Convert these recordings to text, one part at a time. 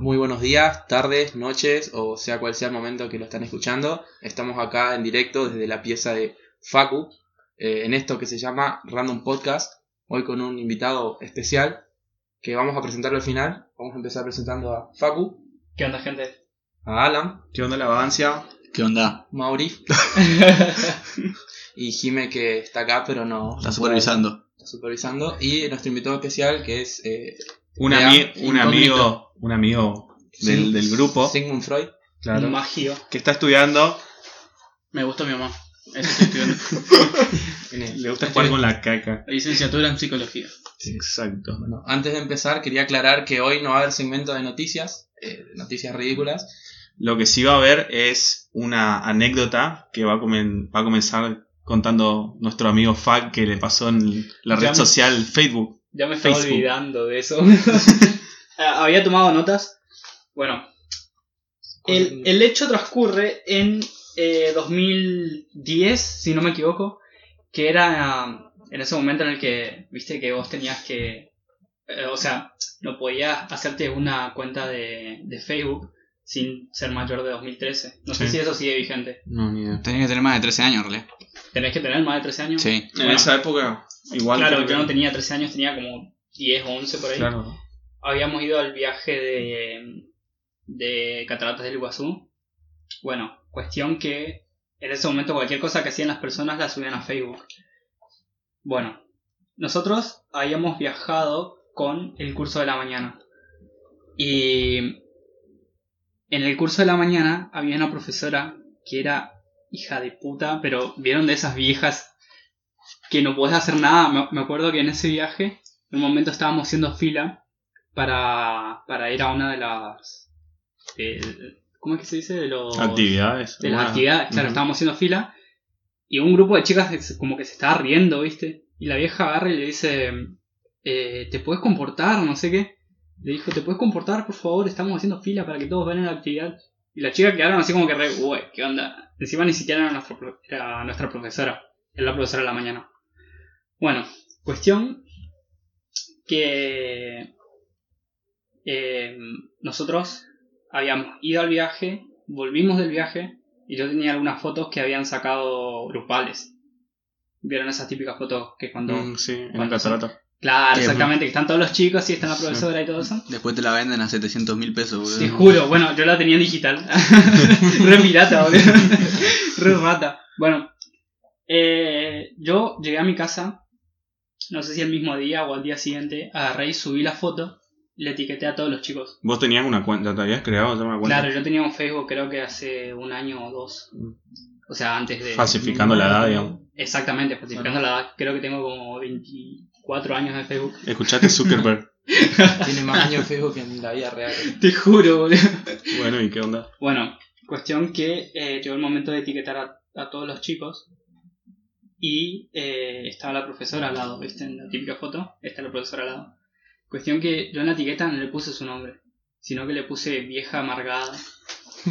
Muy buenos días, tardes, noches o sea cual sea el momento que lo están escuchando. Estamos acá en directo desde la pieza de Facu eh, en esto que se llama Random Podcast. Hoy con un invitado especial que vamos a presentarlo al final. Vamos a empezar presentando a Facu, ¿Qué onda, gente? a Alan, ¿Qué onda la vagancia? ¿Qué onda? Mauri y Jime que está acá pero no Está supervisando. está supervisando y nuestro invitado especial que es eh, Un, ami- un incógnito. amigo, un amigo del, del grupo, Sigmund Freud. claro, Un magio. que está estudiando, Me gustó mi mamá. Eso estoy estudiando. Le gusta jugar con la caca. Licenciatura en psicología. Exacto. Bueno, antes de empezar quería aclarar que hoy no va a haber segmento de noticias, eh, noticias ridículas. Lo que sí va a haber es una anécdota que va a, comen- va a comenzar contando nuestro amigo Fag que le pasó en la Ya red me- social Facebook. Ya me estaba Facebook. olvidando de eso. Ah, Había tomado notas. Bueno, el, el hecho transcurre en eh, 2010, si no me equivoco, que era ah, en ese momento en el que, viste, que vos tenías que, eh, o sea, no podías hacerte una cuenta de, de Facebook sin ser mayor de 2013. No sé si eso sigue vigente. No, ni idea. Tenés que tener más de 13 años, realidad. Tenés que tener más de 13 años. Sí. En esa época, igual. Claro, yo no tenía 13 años, tenía como 10 o 11 por ahí. Claro. Habíamos ido al viaje de, de Cataratas del Iguazú. Bueno, cuestión que en ese momento cualquier cosa que hacían las personas la subían a Facebook. Bueno, nosotros habíamos viajado con el curso de la mañana. Y en el curso de la mañana había una profesora que era hija de puta, pero vieron de esas viejas que no podés hacer nada. Me, acuerdo que en ese viaje, en un momento estábamos haciendo fila para, para ir a una de las... eh, ¿Cómo es que se dice? De los... Actividades. De las actividades, claro, estábamos haciendo fila y un grupo de chicas como que se estaba riendo, ¿viste? Y la vieja agarra y le dice, eh, ¿te puedes comportar? No sé qué. Le dijo, ¿te puedes comportar, por favor? Estamos haciendo fila para que todos vean la actividad. Y las chicas quedaron así como que re, uy, ¿qué onda? Encima ni siquiera era nuestra, era nuestra profesora, era la profesora de la mañana. Bueno, cuestión que eh, nosotros habíamos ido al viaje, volvimos del viaje y yo tenía algunas fotos que habían sacado grupales. ¿Vieron esas típicas fotos que cuando... Mm, sí, en la son-. Claro, exactamente, que están todos los chicos y está la profesora y todo eso. Después te la venden a 700 mil pesos, boludo. Te juro, bueno, yo la tenía en digital. Re pirata, boludo. Re rata. Bueno, eh, yo llegué a mi casa, no sé si el mismo día o al día siguiente, agarré y subí la foto le etiqueté a todos los chicos. Vos tenías una cuenta, te habías creado ya una cuenta. Claro, yo tenía un Facebook creo que hace un año o dos. O sea, antes de... Falsificando la edad, digamos. Exactamente, falsificando la edad. Creo que tengo como 24 años de Facebook. Escuchaste Zuckerberg. Tiene más años de Facebook que en la vida real. Te juro, boludo. bueno, ¿y qué onda? Bueno, cuestión que eh, llegó el momento de etiquetar a, a todos los chicos y eh, estaba la profesora al lado, ¿viste? En la típica foto, está la profesora al lado. Cuestión que yo en la etiqueta no le puse su nombre, sino que le puse vieja amargada.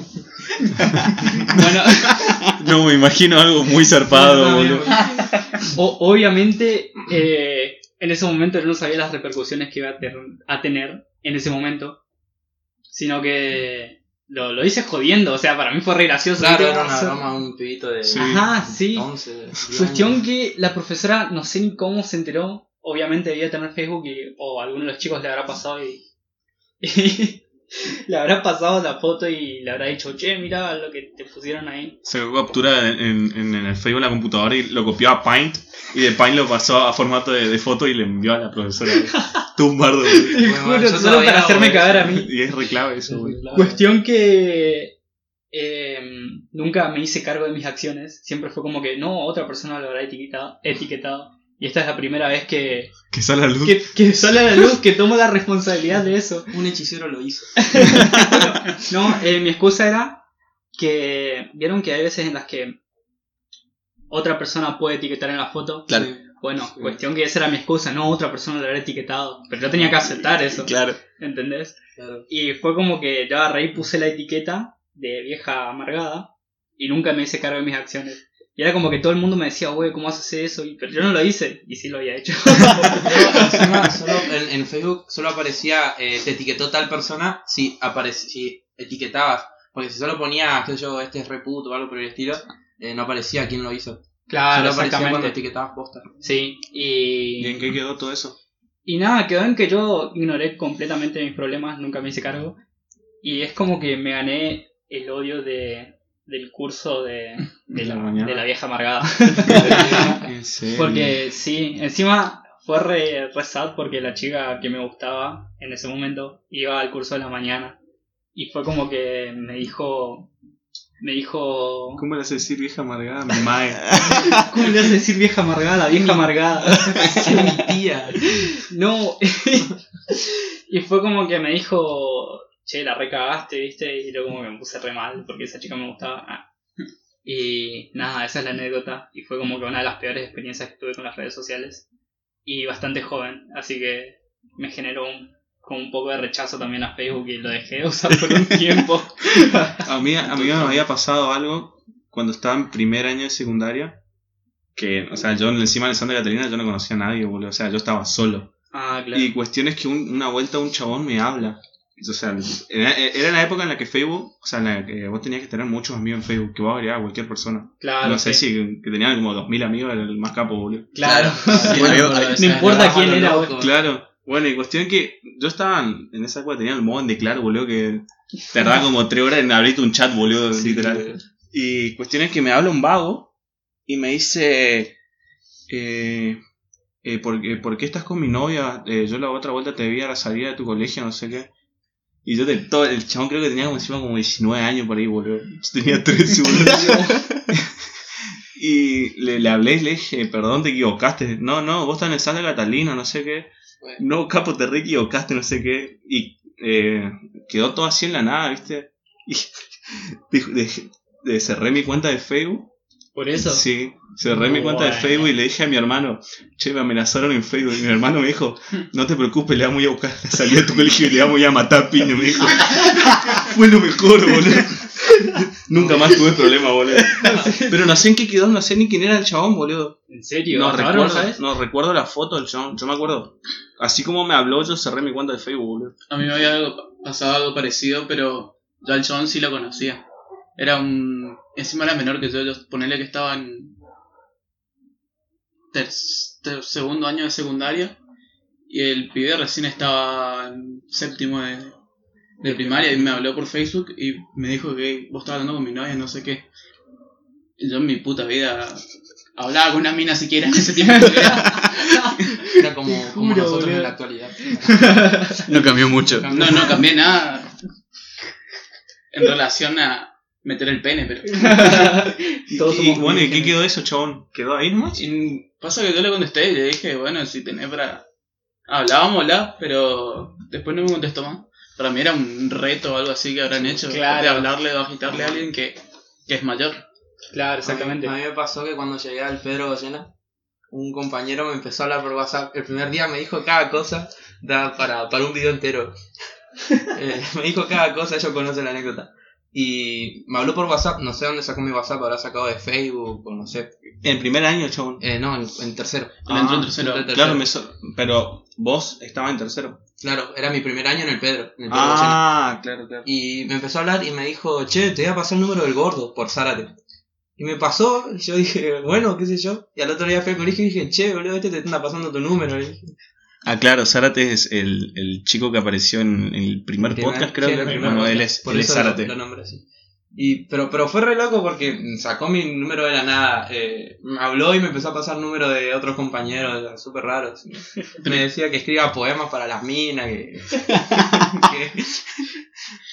bueno, No, me imagino algo muy zarpado, boludo. o- obviamente eh, en ese momento yo no sabía las repercusiones que iba a, ter- a tener en ese momento, sino que lo, lo hice jodiendo, o sea, para mí fue re gracioso. Claro, era una broma a un pibito de Sí. Ajá, sí. 11, 10 Cuestión que la profesora, no sé ni cómo se enteró, obviamente debía tener Facebook y, o a alguno de los chicos le habrá pasado y, y le habrá pasado la foto y le habrá dicho, che, mira lo que te pusieron ahí. Se captura en, en- en el Facebook la computadora y lo copió a Paint. Y de Paint lo pasó a formato de, de foto y le envió a la profesora. Tumbardo, boludo. Te Bueno, juro, solo para no, hacerme cagar a mí. Y es reclave eso. Cuestión que eh, nunca me hice cargo de mis acciones, siempre fue como que no, otra persona lo habrá etiquetado. etiquetado. Y esta es la primera vez que, Que sale a la luz. que, que sale a la luz que tomo la responsabilidad de eso. Un hechicero lo hizo. No, eh, mi excusa era que vieron que hay veces en las que otra persona puede etiquetar en la foto. Claro. Bueno, Sí. cuestión que esa era mi excusa, no otra persona lo habrá etiquetado. Pero yo tenía que aceptar eso, Claro. ¿entendés? Claro. Y fue como que yo agarré y puse la etiqueta de vieja amargada y nunca me hice cargo de mis acciones. Y era como que todo el mundo me decía, güey, ¿cómo haces eso? Y- pero yo no lo hice, y sí lo había hecho. No, encima solo en, en Facebook solo aparecía, eh, te etiquetó tal persona si, si etiquetabas. Porque si solo ponía, qué sé yo, este es reputo o algo por el estilo, eh, no aparecía quién lo hizo. claro, solo aparecía cuando etiquetabas posta. Sí, ¿Y en y... qué quedó todo eso? Y nada, quedó en que yo ignoré completamente mis problemas, nunca me hice cargo. Y es como que me gané el odio de, del curso de, de, La la, mañana. de la vieja amargada. Porque sí, encima fue re, re sad porque la chica que me gustaba en ese momento iba al curso de la mañana. Y fue como que me dijo. Me dijo. ¿Cómo le hace decir vieja amargada? Mi mae. ¿Cómo le a decir vieja amargada? Vieja amargada. Sí, mi tía. No. y fue como que me dijo. Che, la recagaste, ¿viste? Y yo como que me puse re mal porque esa chica me gustaba. Ah. Y nada, esa es la anécdota. Y fue como que una de las peores experiencias que tuve con las redes sociales. Y bastante joven, así que me generó un, como un poco de rechazo también a Facebook y lo dejé de usar por un tiempo. A mí, a mí me había pasado algo cuando estaba en primer año de secundaria. Que, o sea, yo encima de Santa Catarina yo no conocía a nadie, boludo. O sea, yo estaba solo. Ah, claro. Y cuestión es que un- una vuelta un chabón me habla. O sea, era, la época en la que Facebook, o sea, en la que vos tenías que tener muchos amigos en Facebook, que vos agregabas a cualquier persona. claro, no sé sí. si que tenían como 2000 amigos, era el más capo, boludo. Claro. Sí, Bueno, de no importa quién era, loco. Claro. Bueno, y cuestión que yo estaba en, esa época, tenía el modo en declaro, boludo, que tardaba como 3 horas en abrirte un chat, boludo, Sí, literal. Y cuestión es que me habla un vago y me dice, eh, eh, ¿por, qué- por qué estás con mi novia? Eh, yo la otra vuelta te vi a la salida de tu colegio, no sé qué. Y yo de todo, el chabón creo que tenía como encima como 19 años por ahí, boludo. Yo tenía 13, boludo. y le, le hablé y le dije, perdón, te equivocaste. No, no, vos estás en el Santa Catalina, no sé qué. Bueno. No, capo, te re equivocaste, no sé qué. Y eh, quedó todo así en la nada, ¿viste? Y dejé- de- cerré mi cuenta de Facebook. Por eso. Sí, cerré mi cuenta de. Facebook y le dije a mi hermano, che, me amenazaron en Facebook. Y mi hermano me dijo, no te preocupes, le vamos a ir a buscar la salida de tu colegio y le vamos a matar a piña, me dijo. Fue lo mejor, boludo. Nunca más tuve problema, boludo. Pero no sé en qué quedó, no sé ni quién era el chabón, boludo. ¿En serio? No ¿Hasta ahora recuerdo, no sabes? no recuerdo la foto del chabón, yo me acuerdo. Así como me habló, yo cerré mi cuenta de Facebook, boludo. A mí me había pasado algo parecido, pero yo al chabón sí lo conocía. Era un. Encima era menor que yo, yo ponerle que estaba en. ter- ter- segundo año de secundaria. Y el pibe recién estaba en séptimo de, de primaria y me habló por Facebook y me dijo que vos estabas hablando con mi novia, no sé qué. Yo en mi puta vida hablaba con una mina siquiera en ese tiempo. Era como, como nosotros en la actualidad. No cambió mucho. No, no cambié nada en relación a meter el pene, pero. Todos y, somos bueno, ¿y qué quedó eso, chabón? ¿Quedó ahí nomás? Y pasa que yo le contesté y le dije, bueno, si tenés para. Hablábamos, hablar, pero después no me contestó más. Para mí era un reto o algo así que habrán hecho. claro. De hablarle o agitarle a alguien que, que es mayor. Claro, exactamente. A mí, a mí me pasó que cuando llegué al Pedro Goyena, un compañero me empezó a hablar por WhatsApp. El primer día me dijo cada cosa da para, para un video entero. Eh, me dijo cada cosa, ellos conocen la anécdota. Y me habló por WhatsApp, no sé dónde sacó mi WhatsApp, habrá sacado de Facebook o no sé. En primer año, chabón. Eh, no, en, en tercero. Él entró en Ah, tercero. entró en Claro, me so- pero vos estabas en tercero. Claro, era mi primer año en el Pedro. En el Pedro. Ah, claro, claro. Y me empezó a hablar y me dijo, che, te voy a pasar el número del gordo por Zárate. Y me pasó, y yo dije, bueno, qué sé yo. Y al otro día fui al colegio y dije, che, boludo, este te anda pasando tu número. Ah, claro, Zárate es el, el chico que apareció en, el primer podcast, creo sí, que el primer podcast. él es, Por él es eso Zárate. Lo, nombré así. Y, pero, pero fue re loco porque sacó mi número de la nada. eh, me habló y me empezó a pasar número de otros compañeros, súper raros. Me decía que escriba poemas para las minas. Que,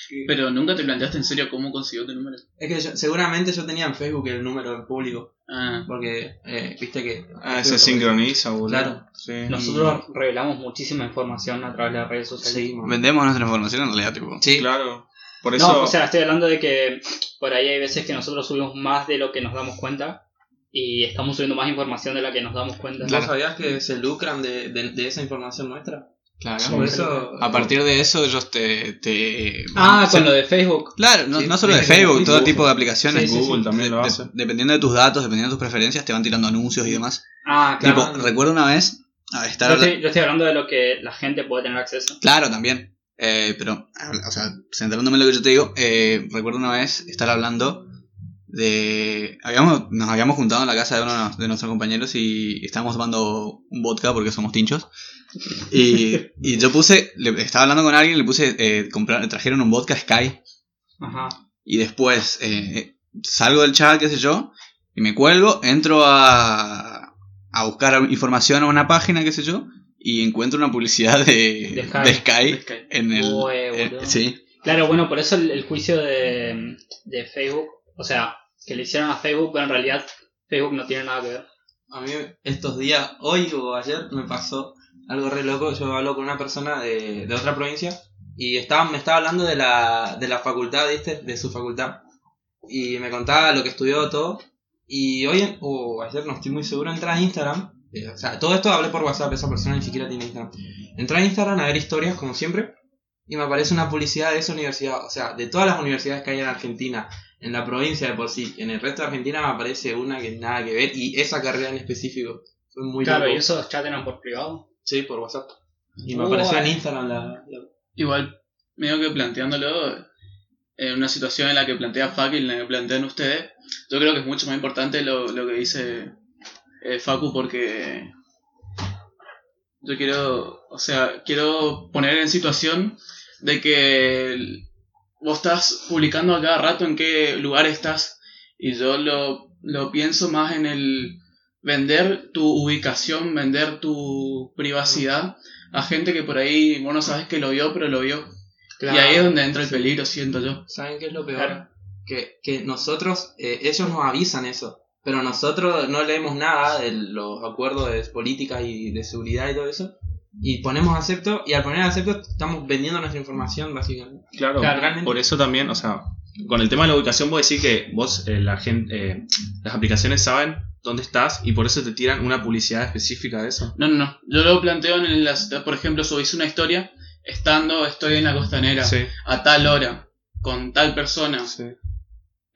que- Pero nunca te planteaste en serio cómo consiguió tu número. es que yo- seguramente yo tenía en Facebook el número en público. Ah, Porque, eh, viste que. Ah, se sincroniza, boludo. Claro. Sí. Nosotros revelamos muchísima información a través de las redes sociales. Sí. Vendemos nuestra información en realidad, tipo. Sí, Claro. Por eso. No, o sea, estoy hablando de que por ahí hay veces que nosotros subimos más de lo que nos damos cuenta y estamos subiendo más información de la que nos damos cuenta. ¿Vos sabías que se lucran de, de, de esa información nuestra? Claro, Sí. por eso. A partir de eso ellos te... te Ah, con lo de Facebook. Claro, no, Sí, no solo de Facebook, todo tipo de aplicaciones. Sí, sí, Google también lo De- hace. dependiendo de tus datos, dependiendo de tus preferencias, te van tirando anuncios y demás. Ah, claro. Tipo, recuerdo una vez a Yo estoy, yo estoy hablando de lo que la gente puede tener acceso. Claro, también. Eh, pero, o sea, centrándome en lo que yo te digo, eh, recuerdo una vez estar hablando de... Habíamos, nos habíamos juntado en la casa de uno de nuestros compañeros y estábamos tomando un vodka porque somos tinchos. Y, y yo puse, le, estaba hablando con alguien, le puse, eh, comprar, trajeron un vodka Sky Ajá. y después eh, salgo del chat, qué sé yo, y me cuelgo, entro a, a buscar información a una página, qué sé yo, y encuentro una publicidad de, De Sky. de Sky De Sky. en el... Eh, boludo. sí, Claro, bueno, por eso el, el juicio de, de Facebook, o sea, que le hicieron a Facebook, pero en realidad Facebook no tiene nada que ver. A mí estos días, hoy o ayer, me pasó algo re loco. Yo hablo con una persona de, de otra provincia y estaba, me estaba hablando de la, de la facultad, ¿viste? De su facultad. Y me contaba lo que estudió todo. Y hoy, en- o ayer no estoy muy seguro, entra a Instagram. Eh, o sea, todo esto hablé por WhatsApp, esa persona ni siquiera tiene Instagram. Entra a Instagram a ver historias, como siempre. Y me aparece una publicidad de esa universidad. O sea, de todas las universidades que hay en Argentina, en la provincia de por sí, en el resto de Argentina me aparece una que nada que ver. Y esa carrera en específico. Fue muy claro, loco. y esos chats eran por privado. Sí, por WhatsApp. Y me Uy. apareció en Instagram la. la- Igual, medio que planteándolo en una situación en la que plantea y en la que plantean ustedes, yo creo que es mucho más importante lo, lo que dice eh, Facu porque yo quiero, o sea, quiero poner en situación de que vos estás publicando a cada rato en qué lugar estás y yo lo, lo pienso más en el vender tu ubicación, vender tu privacidad a gente que por ahí vos no sabes que lo vio, pero lo vio. Y ahí es donde entra el peligro, siento yo. ¿Saben qué es lo peor? Claro. Que, que nosotros, eh, ellos nos avisan eso. Pero nosotros no leemos nada de los acuerdos de política y de seguridad y todo eso. Y ponemos acepto, y al poner acepto estamos vendiendo nuestra información, básicamente. Claro, Claro. por eso también, o sea, con el tema de la ubicación vos decís que vos, eh, la gente, eh, las aplicaciones saben dónde estás y por eso te tiran una publicidad específica de eso. No, no, no. Yo lo planteo en las, por ejemplo, subís una historia estando, estoy en la costanera Sí, a tal hora, con tal persona, sí.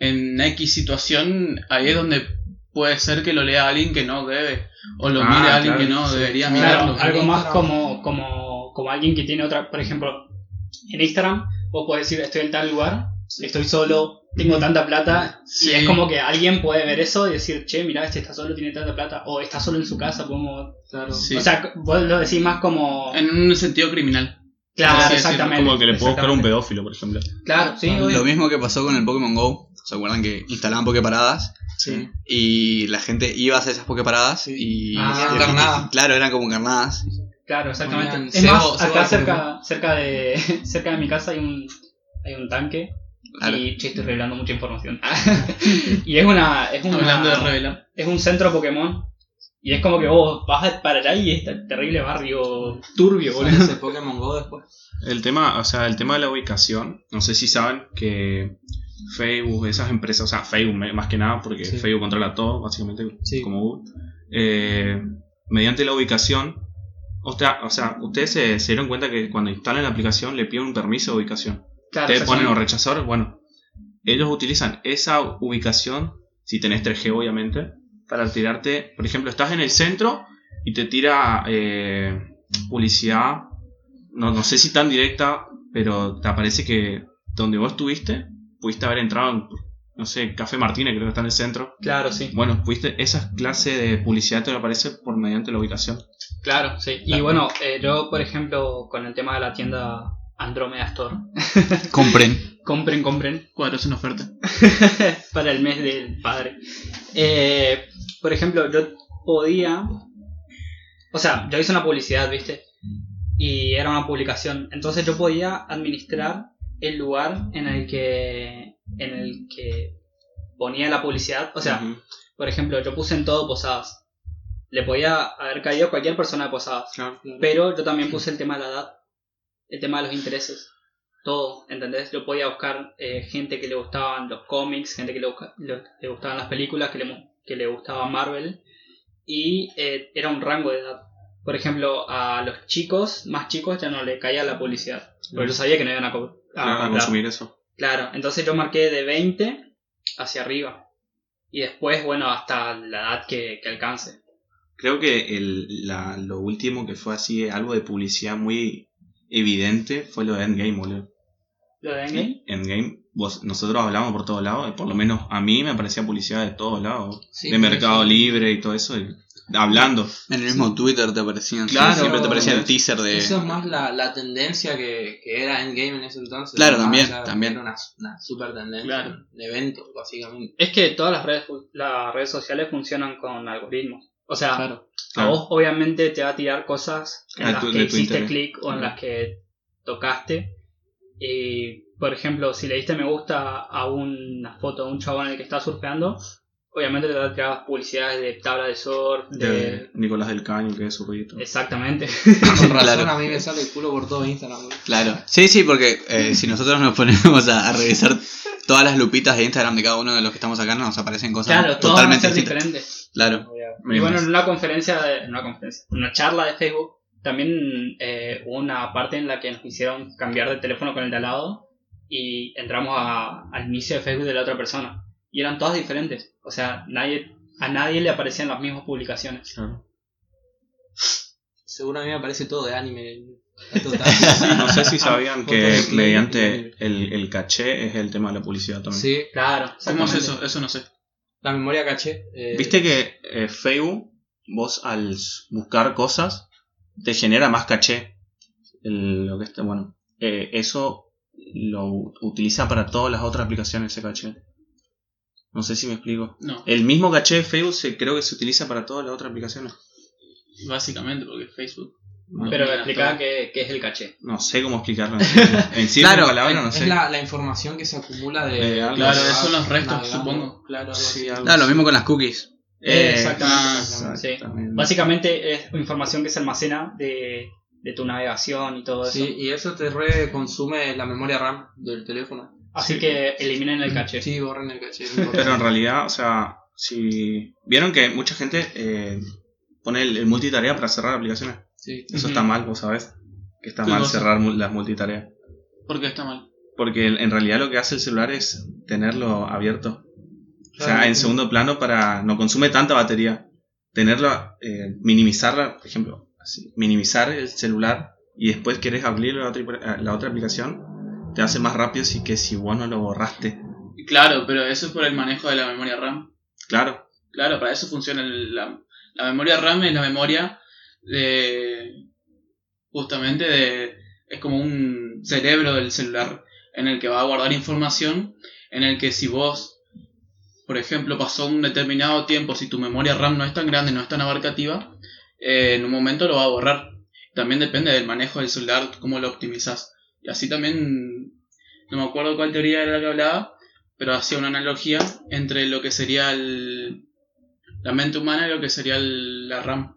en X situación, ahí es donde puede ser que lo lea alguien que no debe, o lo Ah, mire alguien claro, que no sí. debería Claro, mirarlo. Claro, algo más como, como, como alguien que tiene otra, por ejemplo, en Instagram vos podés decir estoy en tal lugar, estoy solo, tengo tanta plata, Sí. y es como que alguien puede ver eso y decir, che, mira, este está solo, tiene tanta plata, o está solo en su casa, podemos... Claro. Sí. O sea, vos lo decís más como... En un sentido criminal. Claro, así exactamente. Como que le puedo buscar un exactamente. pedófilo, por ejemplo. Claro, sí, obvio. Lo mismo que pasó con el Pokémon Go. ¿Se acuerdan que instalaban Poképaradas? Sí. Y la gente iba a hacer esas Poképaradas Sí. y... Ah, y- encarnadas. Claro, eran como encarnadas. Claro, exactamente. Ponían Es cebo- más, acá cerca, cerca de cerca de mi casa hay un hay un tanque Claro. y che, estoy revelando mucha información. y es una es una Hablando de revelar. es un centro Pokémon y es como que vos vas para allá y este terrible barrio turbio, boludo. Ese Pokémon Go después. El tema, o sea, el tema de la ubicación, no sé si saben que Facebook, esas empresas, o sea, Facebook más que nada, porque Sí. Facebook controla todo, básicamente, Sí. como Google, eh, mediante la ubicación, o sea, o sea ustedes se, se dieron cuenta que cuando instalan la aplicación le piden un permiso de ubicación. Claro, Ustedes ponen o rechazar, bueno, ellos utilizan esa ubicación, si tenés 3G obviamente, para tirarte, por ejemplo, estás en el centro y te tira eh, publicidad, no, no sé si tan directa, pero te aparece que donde vos estuviste, pudiste haber entrado en, no sé, Café Martínez, creo que está en el centro. Claro, sí. Bueno, pudiste, esa clase de publicidad te aparece por mediante la ubicación. Claro, sí. Y Claro. bueno, eh, yo por ejemplo con el tema de la tienda Andromeda Store, Compren. compren, compren. Cuadros en oferta. para el mes del padre. Eh, por ejemplo, yo podía. O sea, yo hice una publicidad, ¿viste? Y era una publicación. Entonces yo podía administrar el lugar en el que. en el que ponía la publicidad. O sea, por ejemplo, yo puse en todo posadas. Le podía haber caído cualquier persona de posadas. Pero yo también puse el tema de la edad, el tema de los intereses, todo, ¿entendés? Yo podía buscar eh, gente que le gustaban los cómics, gente que le, busca- le- le gustaban las películas, que le, que le gustaba Marvel, y eh, era un rango de edad. por ejemplo, a los chicos, más chicos, ya no le caía la publicidad. Porque yo sabía que no iban a, co- a a comprar. consumir eso. Claro, entonces yo marqué de 20 hacia arriba. Y después, bueno, hasta la edad que, que alcance. Creo que el, la, lo último que fue así, algo de publicidad muy evidente, fue lo de Endgame, boludo. ¿Lo de Endgame? Endgame, vos, nosotros hablamos por todos lados, y por lo menos a mí me aparecía publicidad de todos lados. Sí, de Mercado Libre y todo eso, y- hablando. En el mismo Twitter te aparecían. Claro, siempre te aparecía el teaser de. Eso es más la, la tendencia que, que era Endgame en ese entonces. Claro, también, allá también. Era una, una super tendencia. Claro. De eventos, básicamente. Es que todas las redes, las redes sociales funcionan con algoritmos. O sea, Claro. a vos obviamente te va a tirar cosas en Ah, las que hiciste clic o en las que tocaste. Y, por ejemplo, si le diste me gusta a una foto de un chabón en el que está surfeando, obviamente te tirar publicidades de tabla de surf, de... De Nicolás del Caño, que es su ruido. Exactamente. Con razón Claro. a mí me sale el culo por todo Instagram. Claro. Sí, sí, porque eh, si nosotros nos ponemos a, a revisar todas las lupitas de Instagram de cada uno de los que estamos acá, nos aparecen cosas Claro, todos van a totalmente ser distintas. diferentes. Claro. Y bueno, en una conferencia, de, en una conferencia, en una charla de Facebook, también eh, hubo una parte en la que nos hicieron cambiar de teléfono con el de al lado y entramos a- al inicio de Facebook de la otra persona. Y eran todas diferentes. O sea, nadie, a nadie le aparecían las mismas publicaciones. Claro. Seguro a mí me aparece todo de anime. Total. No sé si sabían que mediante el, el caché es el tema de la publicidad también. Sí, Claro, ¿Cómo es eso? Eso no sé. la memoria caché. eh, Viste que eh, Facebook, vos al buscar cosas, te genera más caché. El- lo que está, bueno, eh, eso lo utiliza para todas las otras aplicaciones ese caché. No sé si me explico. No, El mismo caché de Facebook se, creo que se utiliza para todas las otras aplicaciones. básicamente porque Facebook. Pero Mira, explicaba qué, qué es el caché. No sé cómo explicarlo. En sí, en sí Claro, no es sé. la, la información que se acumula de. Claro, de- son los restos, navegando. supongo. Claro, algo Sí, así. algo Claro, lo mismo con las cookies. Eh, exactamente. ah, Sí. exactamente. Básicamente es información que se almacena de, de tu navegación y todo eso. Sí, y eso te re consume la memoria RAM del teléfono. Así Sí. que eliminen el caché. Sí, borren el caché. Pero en realidad, o sea, si vieron que mucha gente eh, pone el, el multitarea para cerrar aplicaciones. Sí. Eso está mal, vos sabés. Que está ¿Qué mal cosa? cerrar las multitareas. ¿Por qué está mal? Porque en realidad lo que hace el celular es tenerlo abierto. O sea, en sí. segundo plano para no consume tanta batería. Tenerlo, eh, minimizarla, por ejemplo, así, minimizar el celular y después querés abrir la otra, la otra aplicación, te hace más rápido si que si vos no lo borraste. Claro, pero eso es por el manejo de la memoria RAM. Claro, Claro, para eso funciona el- la, la memoria RAM es la memoria de justamente de es como un cerebro del celular en el que va a guardar información en el que si vos por ejemplo pasó un determinado tiempo si tu memoria RAM no es tan grande no es tan abarcativa eh, en un momento lo va a borrar también depende del manejo del celular cómo lo optimizas y así también no me acuerdo cuál teoría era la que hablaba pero hacía una analogía entre lo que sería el, la mente humana y lo que sería el- la RAM.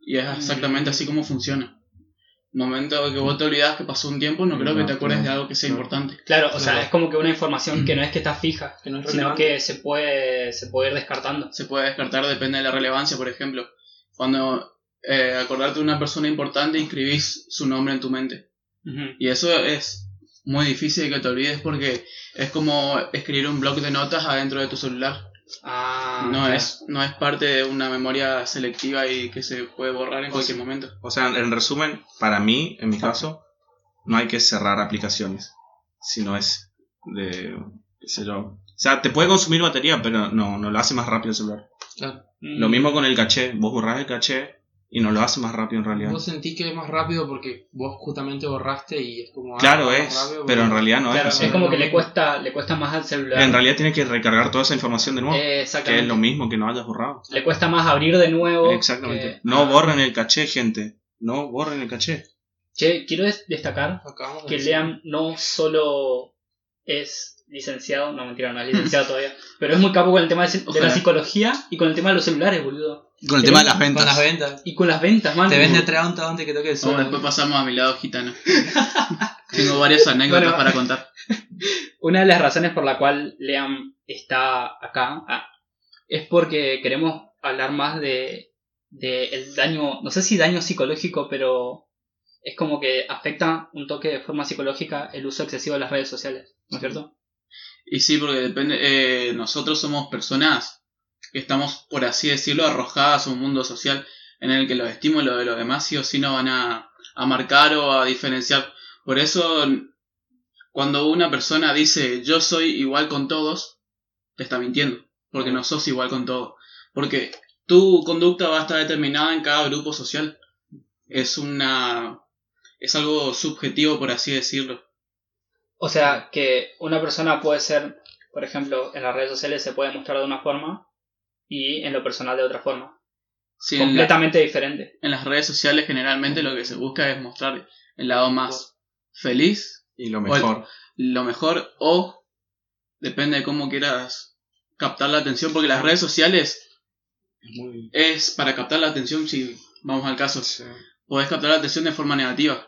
Y es exactamente así como funciona. Momento que vos te olvidas que pasó un tiempo, no creo que te acuerdes de algo que sea importante. Claro, o sea, es como que una información que no es que está fija, Que no es sino que se puede, se puede ir descartando. Se puede descartar, depende de la relevancia, por ejemplo. Cuando eh, acordarte de una persona importante, inscribís su nombre en tu mente. Y eso es muy difícil que te olvides porque es como escribir un bloc de notas adentro de tu celular. Ah, no, claro. es, no es parte de una memoria selectiva y que se puede borrar en cualquier momento. O sea, en resumen, para mí, en mi caso, no hay que cerrar aplicaciones. Si no es de. qué sé yo. O sea, te puede consumir batería, pero no, no lo hace más rápido el celular. Claro. Lo mismo con el caché. Vos borrás el caché y no lo hace más rápido en realidad. Vos sentís que es más rápido porque vos justamente borraste y es como. ah, Claro es, rápido pero en realidad no Claro, es así. es como que le cuesta, le cuesta más al celular. En realidad tiene que recargar toda esa información de nuevo. Eh, que exactamente. es lo mismo que no hayas borrado. Le cuesta más abrir de nuevo. Exactamente. que- No ah. borren el caché, gente. No borren el caché. Che, quiero des- destacar Acabamos de que decir. Leam no solo es licenciado, no mentira, no es licenciado todavía, pero es muy capo con el tema de, de la psicología y con el tema de los celulares, boludo. Con el tema de las Con ventas. las ventas. Y con las ventas, man. Te vende tres un antes que toque el sol. Bueno, después pasamos a mi lado gitano. Tengo varias anécdotas Bueno. para contar. Una de las razones por la cual Leam está acá ah, es porque queremos hablar más de, de el daño, no sé si daño psicológico, pero es como que afecta un toque de forma psicológica el uso excesivo de las redes sociales, ¿no es cierto? Y sí, porque depende, eh, nosotros somos personas que estamos, por así decirlo, arrojadas a un mundo social en el que los estímulos de los demás sí o sí no van a, a marcar o a diferenciar. Por eso, cuando una persona dice yo soy igual con todos, te está mintiendo, porque no sos igual con todos. Porque tu conducta va a estar determinada en cada grupo social. Es una... es algo subjetivo, por así decirlo. O sea, que una persona puede ser, por ejemplo, en las redes sociales se puede mostrar de una forma y en lo personal de otra forma. Sí, en, la- completamente diferente. en las redes sociales generalmente lo que se busca es mostrar el lado más feliz, Y lo mejor. lo mejor o depende de cómo quieras captar la atención, porque las redes sociales Es muy- es para captar la atención si vamos al caso. Podés captar la atención de forma negativa.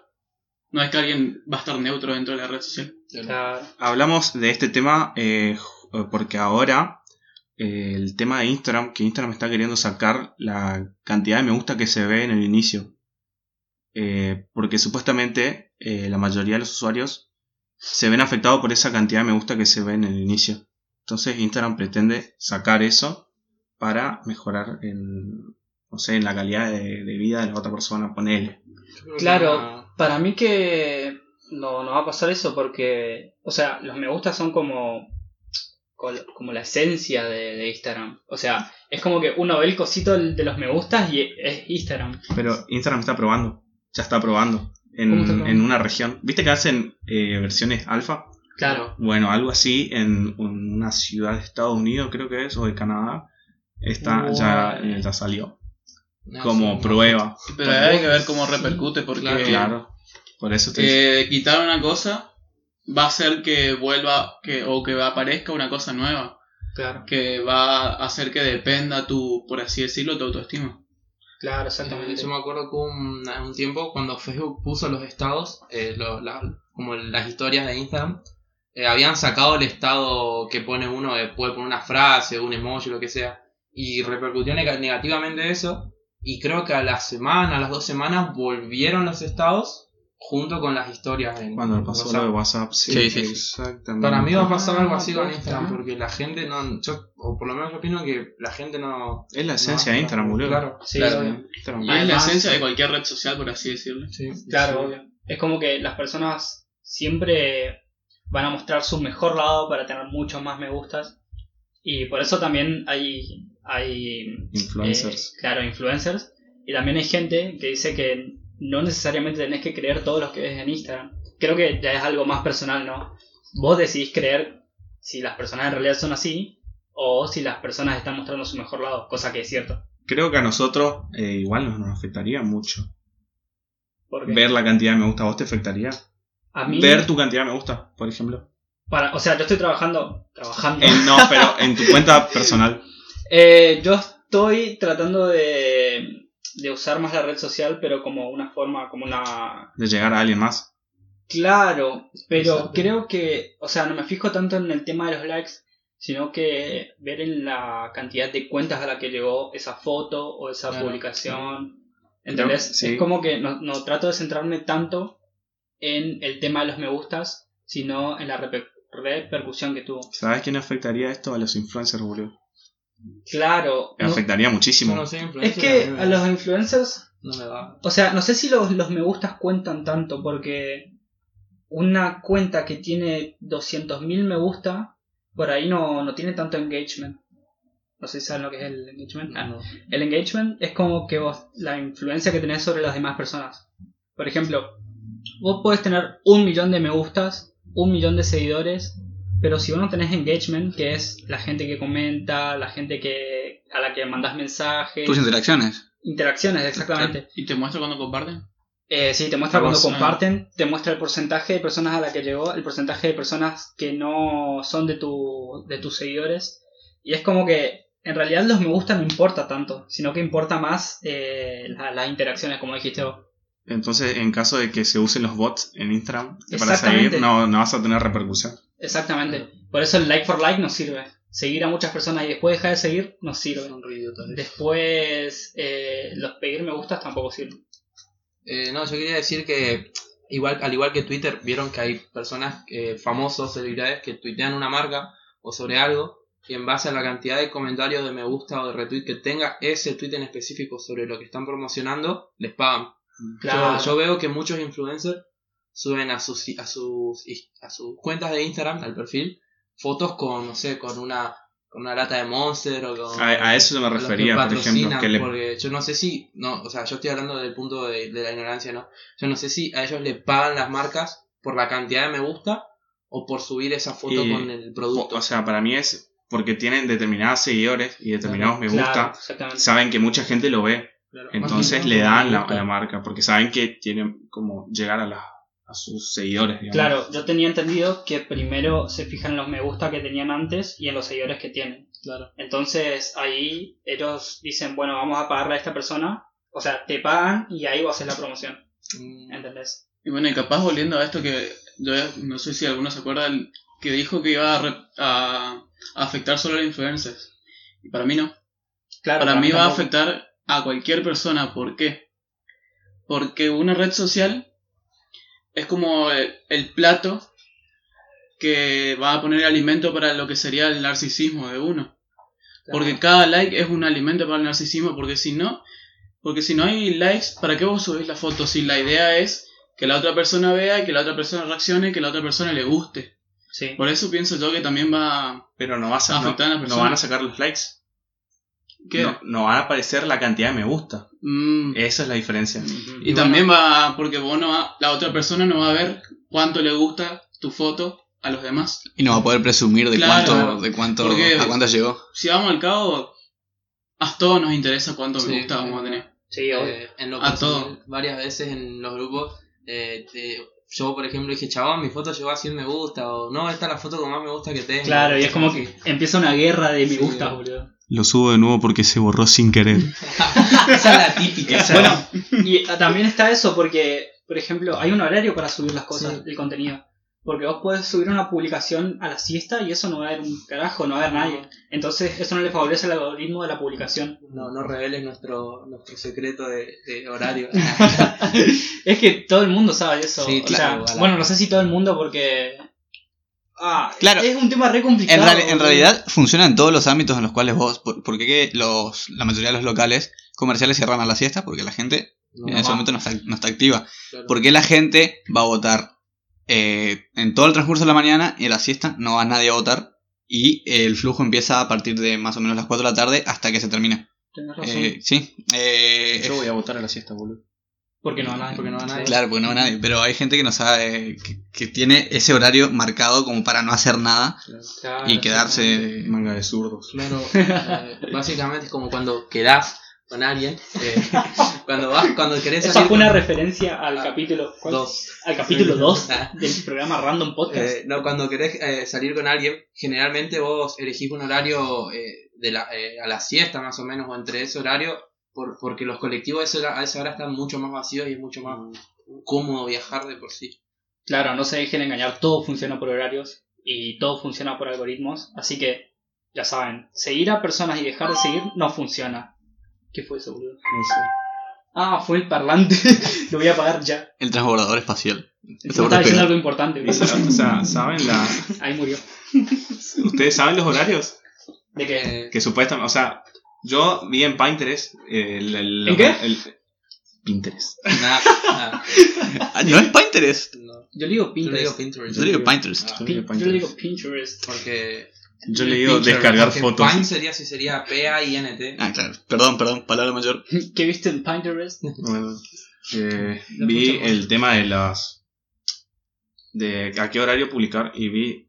No es que alguien va a estar neutro dentro de la red social. Claro. Hablamos de este tema eh, porque ahora el tema de Instagram, que Instagram está queriendo sacar la cantidad de me gusta que se ve en el inicio. Eh, porque supuestamente eh, la mayoría de los usuarios se ven afectados por esa cantidad de me gusta que se ve en el inicio. Entonces Instagram pretende sacar eso para mejorar en, no sé, en la calidad de, de vida de la otra persona, ponele. Claro, para mí que no, no va a pasar eso porque, o sea, los me gusta son como, como la esencia de, de Instagram. O sea, es como que uno ve el cosito de los me gustas y es Instagram. Pero Instagram está probando, ya está probando en, ¿Cómo está probando? en una región. ¿Viste que hacen eh, versiones alfa? Claro. Bueno, algo así en, una ciudad de Estados Unidos, creo que es, o de Canadá, está, ya, Bueno. ya salió No, como sí, no. prueba. Pero hay que ver cómo repercute porque Claro, Claro, por eso te eh, quitar una cosa va a hacer que vuelva que, o que aparezca una cosa nueva. Claro, que va a hacer que dependa tu, por así decirlo, tu autoestima. claro, Eh, exactamente. Yo me acuerdo que un, un tiempo cuando Facebook puso los estados, eh, lo- la- como las historias de Instagram, eh, habían sacado el estado que pone uno, de, puede poner una frase, un emoji, lo que sea, y repercutió neg- negativamente eso. Y creo que a la semana, a las dos semanas, volvieron los estados junto con las historias. En Cuando pasó WhatsApp. lo de WhatsApp, sí, Sí, sí, exactamente. Para mí va a pasar algo así con Instagram, porque la gente no, yo, o por lo menos yo opino que la gente no... Es la esencia no- de Instagram, boludo. Claro, Sí, claro. obvio. Instagram. Y es la esencia de cualquier red social, por así decirlo. Sí, Claro, sí. obvio. Es como que las personas siempre van a mostrar su mejor lado para tener muchos más me gustas. Y por eso también hay, hay Influencers. eh, claro, influencers. Y también hay gente que dice que no necesariamente tenés que creer todo lo que ves en Instagram. Creo que ya es algo más personal, ¿no? Vos decidís creer si las personas en realidad son así o si las personas están mostrando su mejor lado, cosa que es cierto. Creo que a nosotros eh, igual nos, nos afectaría mucho. Ver la cantidad de me gusta, ¿a vos te afectaría? a mí, Ver tu cantidad de me gusta, por ejemplo. para, o sea, yo estoy trabajando, trabajando. En- no, pero en tu cuenta personal. Eh, yo estoy tratando de, de usar más la red social, pero como una forma, como una... De llegar a alguien más. Claro, pero Exacto. creo que, o sea, no me fijo tanto en el tema de los likes, sino que ver en la cantidad de cuentas a la que llegó esa foto o esa Claro. publicación. ¿Entendés? sí. Es como que no, no trato de centrarme tanto en el tema de los me gustas, sino en la reper- repercusión que tuvo. ¿Sabes quién afectaría esto? A los influencers, boludo. Claro, no- Afectaría muchísimo. no es que a me- los influencers no me da. O sea, no sé si los, los me gustas cuentan tanto, porque una cuenta que tiene 200.000 me gusta, por ahí no, no tiene tanto engagement. No sé si saben lo que es el engagement. Ah, No. El engagement es como que vos, la influencia que tenés sobre las demás personas. Por ejemplo, vos podés tener un millón de me gustas, un millón de seguidores, pero si vos no tenés engagement, que es la gente que comenta, la gente que a la que mandás mensajes, Tus interacciones. interacciones, exactamente. ¿Y te muestra cuando comparten? Eh, sí, te muestra Vamos, cuando ah. comparten, te muestra el porcentaje de personas a la que llegó, el porcentaje de personas que no son de, tu, de tus seguidores. Y es como que en realidad los me gusta no importa tanto, sino que importa más eh, la- las interacciones, como dijiste vos. Entonces, en caso de que se usen los bots en Instagram para seguir, no, no vas a tener repercusión. Exactamente. Por eso el like for like no sirve. seguir a muchas personas y después dejar de seguir no sirve. Son. Después, eh, los pedir me gustas tampoco sirven. Eh, no, yo quería decir que igual, al igual que Twitter, vieron que hay personas eh, famosos, celebridades, que tuitean una marca o sobre algo y en base a la cantidad de comentarios de me gusta o de retweet que tenga ese tweet en específico sobre lo que están promocionando, les pagan. Claro. Yo, yo veo que muchos influencers suben a sus, a sus a sus cuentas de Instagram, al perfil, fotos con, no sé, con una con una lata de Monster o con A, a eso me refería, por ejemplo. patrocinan, Que le, porque yo no sé si, no, o sea, yo estoy hablando del punto de, de la ignorancia, ¿no? Yo no sé si a ellos le pagan las marcas por la cantidad de me gusta o por subir esa foto Y- con el producto. o sea, para mí es porque tienen determinados seguidores y determinados me gusta. Claro. Saben que mucha gente lo ve. Claro. Entonces le dan la, la marca. Porque saben que tienen como llegar a, la, a sus seguidores. digamos. Claro, yo tenía entendido que primero se fijan en los me gusta que tenían antes y en los seguidores que tienen. Claro. Entonces ahí ellos dicen, bueno, vamos a pagarle a esta persona. O sea, te pagan y ahí vos haces la promoción. Mm, ¿Entendés? Y bueno, y capaz volviendo a esto que yo no sé si alguno se acuerda, que dijo que iba a, re- a- a afectar solo a los influencers. Y para mí no. Claro, Para mí va a afectar a cualquier persona. ¿Por qué? Porque una red social es como el, el plato que va a poner alimento para lo que sería el narcisismo de uno. Porque cada like es un alimento para el narcisismo, porque si no, porque si no hay likes, ¿para qué vos subís la foto? Si la idea es que la otra persona vea, que la otra persona reaccione, que la otra persona le guste. Sí. Por eso pienso yo que también va Pero no, vas a, no, Afectar a las no personas. van a sacar los likes. ¿Qué? No, no van a aparecer la cantidad de me gusta. Mm, Esa es la diferencia. Y también va, porque vos no va, la otra persona no va a ver cuánto le gusta tu foto a los demás. Y no va a poder presumir de Claro, cuánto, de cuánto, porque- a cuánto llegó. Si vamos al cabo, a todos nos interesa cuánto Sí, me gusta vamos a tener. Sí, obvio. Eh, en lo A personal, todo. varias veces en los grupos, eh, te- yo por ejemplo dije, chabón, mi foto llegó a 100 me gusta, o no, esta es la foto con más me gusta que tengo. Claro, y es como que empieza una guerra de me Sí, gusta, boludo. Lo subo de nuevo porque se borró sin querer. Esa es la típica. Esa- Bueno, y ah, también está eso porque, por ejemplo, hay un horario para subir las cosas, Sí. el contenido. Porque vos podés subir una publicación a la siesta y eso no va a ver un carajo, no va a ver nadie. Entonces eso no le favorece el algoritmo de la publicación. No, no reveles nuestro, nuestro secreto de, de horario. es que todo el mundo sabe eso. Sí, O claro, sea, bueno, no sé si todo el mundo porque... Ah, Claro. es un tema re complicado. En, reali- en boludo. realidad funciona en todos los ámbitos en los cuales vos, por- porque que los, la mayoría de los locales comerciales cierran a la siesta porque la gente No, en ese momento no está, no está activa. claro. ¿Por qué la gente va a votar eh, en todo el transcurso de la mañana y en la siesta no va nadie a votar? Y el flujo empieza a partir de más o menos las 4 de la tarde hasta que se termina. Tenés razón. Eh, sí, eh, Yo voy a votar a la siesta, boludo. Porque no va nadie. porque no va nadie. claro, porque no va nadie. Pero hay gente que no sabe, que, que tiene ese horario marcado como para no hacer nada Claro, y quedarse... Manga de zurdos. Claro, eh, básicamente es como cuando quedás con alguien, eh, cuando vas, cuando querés Esa salir fue una con- referencia al Ah, capítulo ¿cuál? dos. al capítulo 2 Ah. del programa Random Podcast. Eh, no, cuando querés eh, salir con alguien, generalmente vos elegís un horario eh, de la, eh, a la siesta más o menos, o entre ese horario, por, porque los colectivos a esa, hora, a esa hora están mucho más vacíos y es mucho más cómodo viajar de por sí. Claro, no se dejen engañar, todo funciona por horarios y todo funciona por algoritmos, así que ya saben, seguir a personas y dejar de seguir no funciona. ¿Qué fue eso, boludo? No sé. Ah, fue el parlante. Lo voy a apagar ya. El transbordador espacial. Estaba diciendo algo importante. Boludo. o sea, ¿saben la... Ahí murió. ¿Ustedes saben los horarios? ¿De qué? Que supuestamente, o sea, yo vi en Pinterest eh, el, el- ¿En qué? el- Pinterest. nada, nada, Ah, no es Pinterest. no. Yo le digo Yo le Pinterest. digo Pinterest. Yo le digo Pinterest. Ah, Yo le digo Pin- yo le digo Pinterest. Pinterest. porque Yo le digo Pinterest, descargar fotos. Pine sería si sería P-A-I-N-T. Ah, claro. Perdón, perdón, palabra mayor. ¿Qué viste en Pinterest? Bueno, eh, vi el tema de las de a qué horario publicar y vi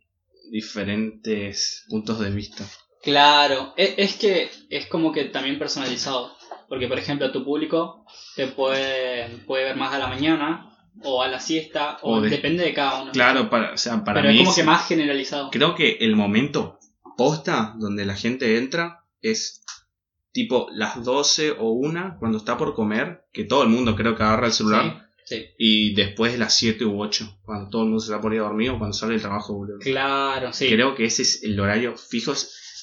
diferentes puntos de vista. Claro, e- es, que es como que también personalizado. Porque, por ejemplo, tu público te puede, puede ver más a la mañana o a la siesta, o, O de- depende de cada uno. Claro, para, o sea, para Pero mí es como que más generalizado. creo que el momento posta donde la gente entra es tipo las 12 o 1 cuando está por comer, que todo el mundo creo que agarra el celular. Sí, Y después las 7 u 8, cuando todo el mundo se va por ir a dormir o cuando sale del trabajo, boludo. claro, sí. Creo que ese es el horario fijo.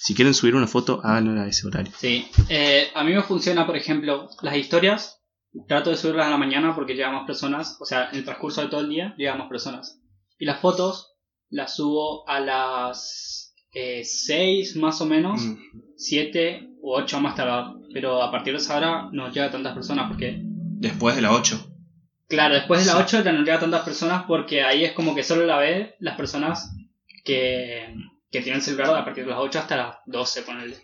Si quieren subir una foto, háganlo a ese horario. Sí. Eh, a mí me funciona, por ejemplo, las historias. Trato de subirlas a la mañana porque llega más personas. O sea, en el transcurso de todo el día llega más personas. Y las fotos las subo a las 6 más o menos. Mm. 7 u 8 más tarde. Pero a partir de esa hora no llega tantas personas porque... Después de las 8. Claro, después de las Sí. 8 ya no llega tantas personas porque ahí es como que solo la ven las personas que, que tienen celular a partir de las 8 hasta las 12, ponele.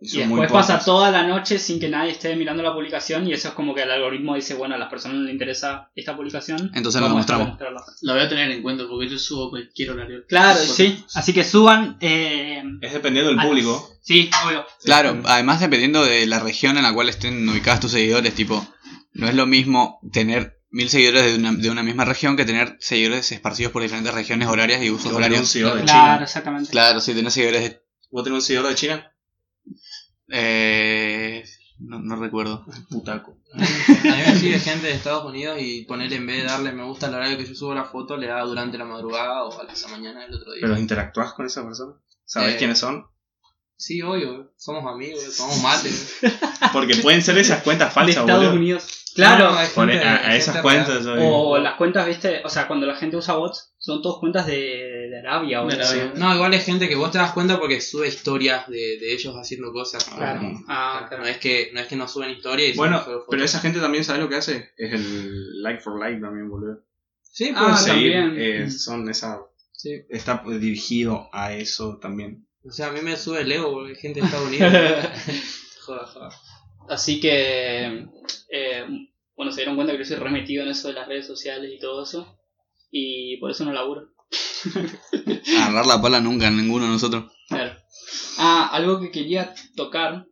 Y después pasa toda la noche sin que nadie esté mirando la publicación y eso es como que el algoritmo dice, bueno, a las personas no les interesa esta publicación. Entonces lo vamos a dejar de mostramos. Lo voy a tener en cuenta porque yo subo cualquier horario. Claro, sí. Así que suban... Eh, Es dependiendo del público. Sí, obvio. Claro, además dependiendo de la región en la cual estén ubicados tus seguidores, tipo, no es lo mismo tener mil seguidores de una, de una misma región que tener seguidores esparcidos por diferentes regiones horarias y usos un horarios. seguidor de Claro, China. exactamente. Claro, si tenés seguidores de... ¿Vos tenés un seguidor de China? Eh, no, no recuerdo. Putaco. A mí me sigue gente de Estados Unidos y ponerle en vez de darle me gusta al horario que yo subo la foto, le da durante la madrugada o a la mañana del otro día. ¿Pero interactúas con esa persona? ¿Sabes Eh, quiénes son? Sí, obvio, somos amigos, somos mates. Porque pueden ser esas cuentas de falsas, Estados boludo. Unidos. Claro. No, hay Por- gente- a, esas cuentas. O las cuentas, viste, o sea, cuando la gente usa bots, son todas cuentas de, de Arabia o De Arabia. No, igual es gente que vos te das cuenta porque sube historias de, de ellos haciendo cosas. Claro. Mm. Ah, No es que no es que no suben historias y Bueno, suben pero esa gente también, ¿sabes lo que hace? Es el like for like también, boludo. Sí, Ah, pues. Seguir, también. eh, son esa, sí. está dirigido a eso también. O sea, a mí me sube el ego porque hay gente de Estados Unidos. joda, joda. Así que, eh, bueno, se dieron cuenta que yo soy remetido en eso de las redes sociales y todo eso. Y por eso no laburo. Agarrar la pala nunca, ninguno de nosotros. Claro. Ah, algo que quería tocar.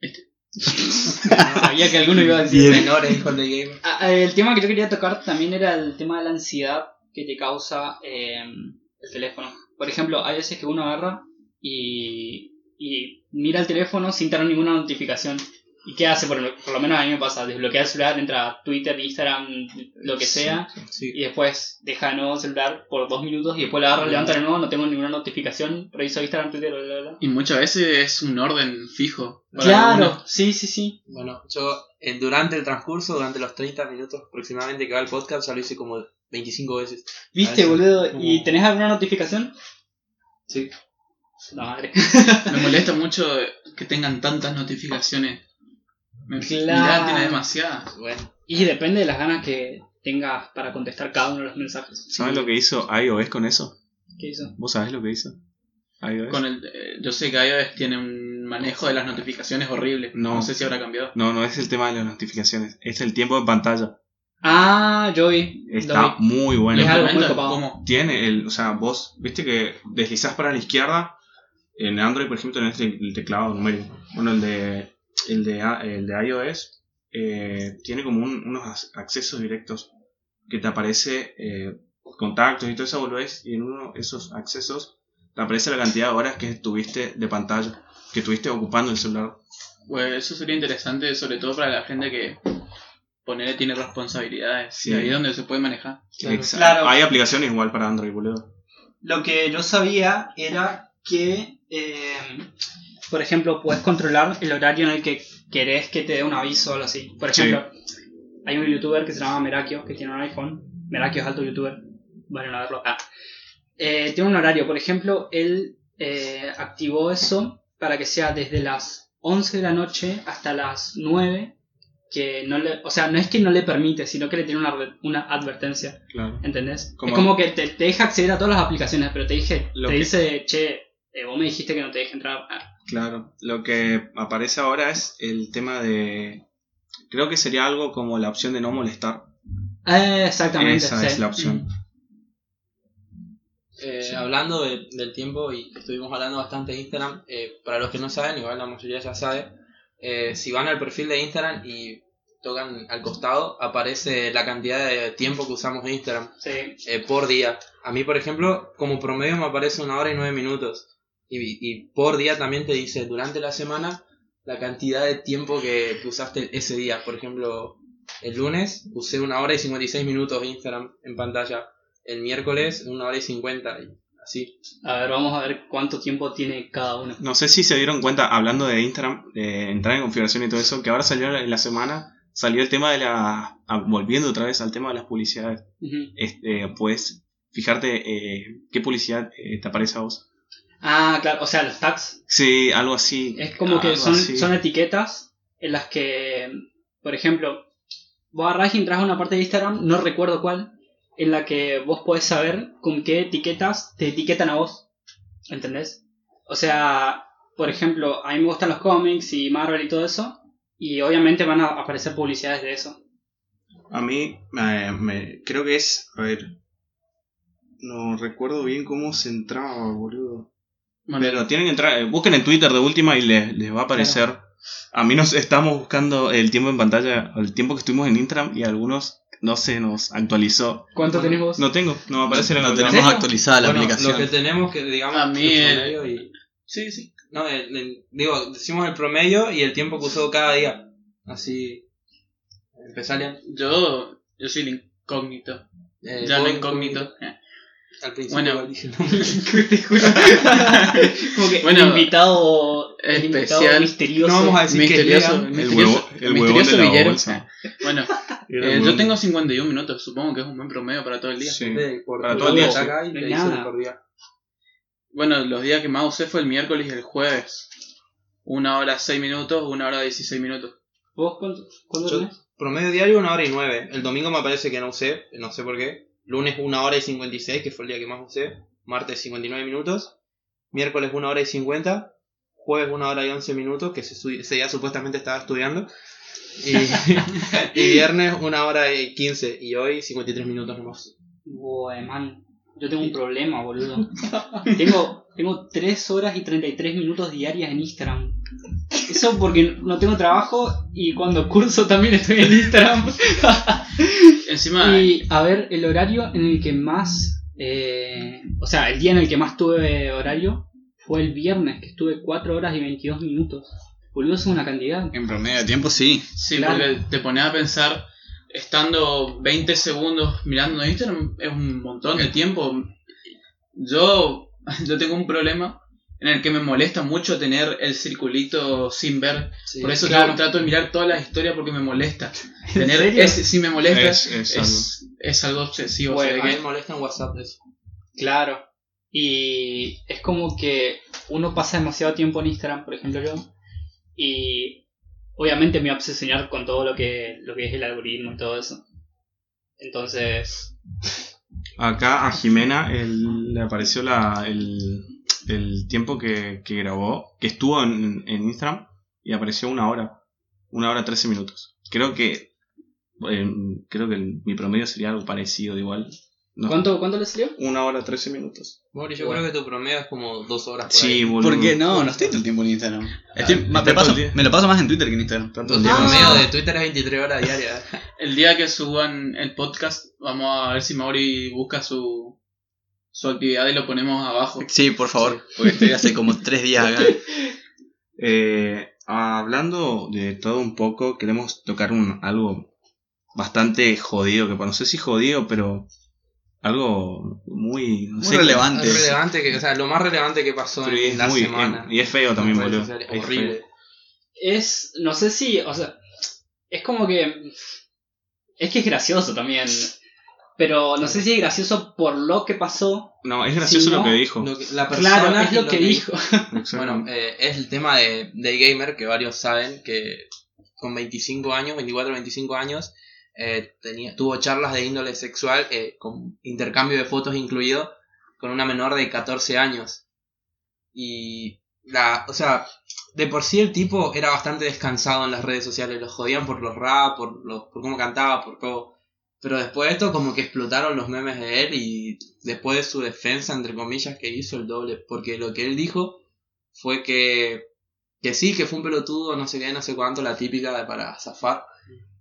Este. Sabía que alguno iba a decir. Menores, hijos de gamer. Ah, ah, el tema que yo quería tocar también era el tema de la ansiedad que te causa eh, el teléfono. Por ejemplo, hay veces que uno agarra y, y mira el teléfono sin tener ninguna notificación. ¿Y qué hace? Por, lo- por lo menos a mí me pasa. Desbloquea el celular, entra a Twitter, Instagram, lo que sea. Sí. Y después deja de nuevo el celular por dos minutos y después lo agarro, levanta de nuevo, no tengo ninguna notificación. Reviso Instagram, Twitter, bla, bla, bla. Y muchas veces es un orden fijo. Claro, algunos. sí, sí, sí. Bueno, yo eh, durante el transcurso, durante los 30 minutos aproximadamente que va el podcast, ya lo hice como 25 veces. ¿Viste, boludo? Como- ¿Y tenés alguna notificación? Sí. La madre. Me molesta mucho que tengan tantas notificaciones. Claro. Tiene demasiadas. Bueno, Y depende de las ganas que tengas para contestar cada uno de los mensajes. ¿Sabes lo que hizo iOS con eso? ¿Qué hizo? ¿Vos sabés lo que hizo? iOS. Con el, eh, yo sé que iOS tiene un manejo de las notificaciones horrible. No. No, sé si habrá cambiado. No, no es el tema de las notificaciones, es el tiempo de pantalla. Ah, yo vi. Está vi. muy bueno. Es algo muy copado. Tiene el, o sea, vos, viste que deslizás para la izquierda, en Android, por ejemplo, tenés el, el teclado numérico. Bueno, el de, el de, a- el de iOS eh, tiene como un- unos ac- accesos directos que te aparece eh, contactos y todo eso, volvés y en uno de esos accesos te aparece la cantidad de horas que estuviste de pantalla, que estuviste ocupando el celular. Pues eso sería interesante, sobre todo para la gente que ponerle tiene responsabilidades. Sí. Y ahí es donde se puede manejar. Claro. Hay aplicaciones igual para Android, boludo. Lo que yo sabía era que, eh, por ejemplo, puedes controlar el horario en el que querés que te dé un aviso o algo así. Por Sí. ejemplo, hay un youtuber que se llama Merakio, que tiene un iPhone. Merakio es alto youtuber. Bueno, a verlo. Ah. Eh, tiene un horario, por ejemplo, él eh, activó eso para que sea desde las 11 de la noche hasta las 9. Que no le, o sea, no es que no le permite, sino que le tiene una, una advertencia. Claro. ¿Entendés? Como- Es como que te, te deja acceder a todas las aplicaciones, pero te dije, Lo te que- dice, che, eh, vos me dijiste que no te deje entrar. Ah, Claro, lo que aparece ahora es el tema de... Creo que sería algo como la opción de no molestar. eh, exactamente. Esa sí. es la opción. Eh, Hablando de- del tiempo, y estuvimos hablando bastante de Instagram, eh, para los que no saben, igual la mayoría ya sabe, eh, si van al perfil de Instagram y tocan al costado, aparece la cantidad de tiempo que usamos Instagram Sí. eh, por día. A mí, por ejemplo, como promedio me aparece una hora y nueve minutos. Y, y por día también te dice durante la semana la cantidad de tiempo que, que usaste ese día. Por ejemplo, el lunes usé una hora y 56 minutos de Instagram en pantalla. El miércoles una hora y 50. Y así. A ver, vamos a ver cuánto tiempo tiene cada uno. No sé si se dieron cuenta, hablando de Instagram, de entrar en configuración y todo eso, que ahora salió en la semana, salió el tema de la... ah, Volviendo otra vez al tema de las publicidades. Ujú. Este, puedes fijarte eh, qué publicidad eh, te aparece a vos. Ah, claro, o sea, los tags. Sí, algo así. Es como que son, así. son etiquetas en las que, por ejemplo, vos agarrás y entras a una parte de Instagram, no recuerdo cuál, en la que vos podés saber con qué etiquetas te etiquetan a vos. ¿Entendés? O sea, por ejemplo, a mí me gustan los cómics y Marvel y todo eso, y obviamente van a aparecer publicidades de eso. A mí, eh, me, creo que es. A ver. No recuerdo bien cómo se entraba, boludo. Bueno, Pero tienen que entrar. eh, busquen en Twitter de última y les, les va a aparecer. A mí nos estamos buscando el tiempo en pantalla, el tiempo que estuvimos en Instagram y algunos no se nos actualizó. ¿Cuánto Bueno, tenés vos? No tengo, no me aparece No la tenemos actualizada la Bueno, aplicación. Lo que tenemos que, digamos, A mí el y... sí, sí. No, el- el- digo, decimos el promedio y el tiempo que usó cada día. Así... Empezale. Yo, yo soy el incógnito. Eh, ya no incógnito. Eh. Al principio Bueno. como que Bueno, invitado, especial. misterioso. No vamos a decir misterioso, que El misterioso, huevo- el misterioso huevón de la villero. bolsa. Bueno, eh, yo tengo 51 minutos, supongo que es un buen promedio para todo el día. Sí. de- por Para todo el día, acá y. Bueno, los días que más usé fue el miércoles y el jueves. Una hora 6 minutos, una hora 16 minutos. ¿Vos cuánto, cuánto Yo- tenés? Promedio diario una hora y nueve. El domingo me parece que no usé, no sé por qué. Lunes una hora y 56, que fue el día que más usé. Martes 59 minutos. Miércoles una hora y 50. Jueves una hora y 11 minutos, que ese, día supuestamente estaba estudiando. Y, y viernes una hora y 15. Y hoy 53 minutos nomás. Buah, man. Yo tengo un problema, boludo. tengo, tengo 3 horas y 33 minutos diarias en Instagram. Eso porque no tengo trabajo y cuando curso también estoy en Instagram. Encima, y a ver, el horario en el que más. eh, o sea, el día en el que más tuve horario fue el viernes, que estuve 4 horas y 22 minutos. Boludo, es una cantidad. En promedio de tiempo sí. sí, claro. porque te pones a pensar, estando 20 segundos mirando Instagram, es un montón de tiempo. Yo, yo tengo un problema en el que me molesta mucho tener el circulito sin ver. Por eso claro. yo trato de mirar todas las historias porque me molesta. ¿En Tener ese sí me molesta. Es- es es, es algo obsesivo. Bueno, o sea, A mí que- me molesta en WhatsApp eso. Claro. Y es como que uno pasa demasiado tiempo en Instagram, por ejemplo yo, y obviamente me voy a obsesionar con todo lo que, lo que es el algoritmo y todo eso. Entonces, Acá a Jimena el- le apareció la, el, el tiempo que, que grabó, que estuvo en, en Instagram y apareció una hora, una hora 13 minutos. Creo que eh, creo que el- mi promedio sería algo parecido, de igual. No, ¿cuánto, ¿cuánto le salió? Una hora 13 minutos. Mori, yo Bueno. creo que tu promedio es como dos horas por Sí, boludo. Porque no, no estoy todo el tiempo en Instagram. Estoy- está me, paso, lo paso más en Twitter que en Instagram. Tanto Tu promedio de Twitter es 23 horas diarias. El día que suban el podcast, vamos a ver si Mauri busca su, su actividad y lo ponemos abajo. Sí, por favor, porque estoy hace como tres días acá. Eh, hablando de todo un poco, queremos tocar un, algo bastante jodido, que no sé si jodido, pero algo muy, no Muy sé, relevante. Es relevante que, o sea, lo más relevante que pasó pero en la muy- semana. y es feo también, boludo. Es horrible. feo. Es, no sé si, o sea, es como que... Es que es gracioso también, pero no sé si es gracioso por lo que pasó. No, es gracioso lo que dijo. Lo que- la persona Claro, es lo que dijo. Bueno, eh, es el tema de, de gamer que varios saben que con 25 años, 24 25 años, eh, tenía, tuvo charlas de índole sexual eh, con intercambio de fotos incluido con una menor de 14 años. Y la, o sea, de por sí el tipo era bastante descansado en las redes sociales, lo jodían por los rap, por, los, por cómo cantaba, por todo. Pero después de esto como que explotaron los memes de él y después de su defensa, entre comillas, que hizo el doble. Porque lo que él dijo fue que, que sí, que fue un pelotudo, no sé qué, no sé cuánto, la típica de para zafar.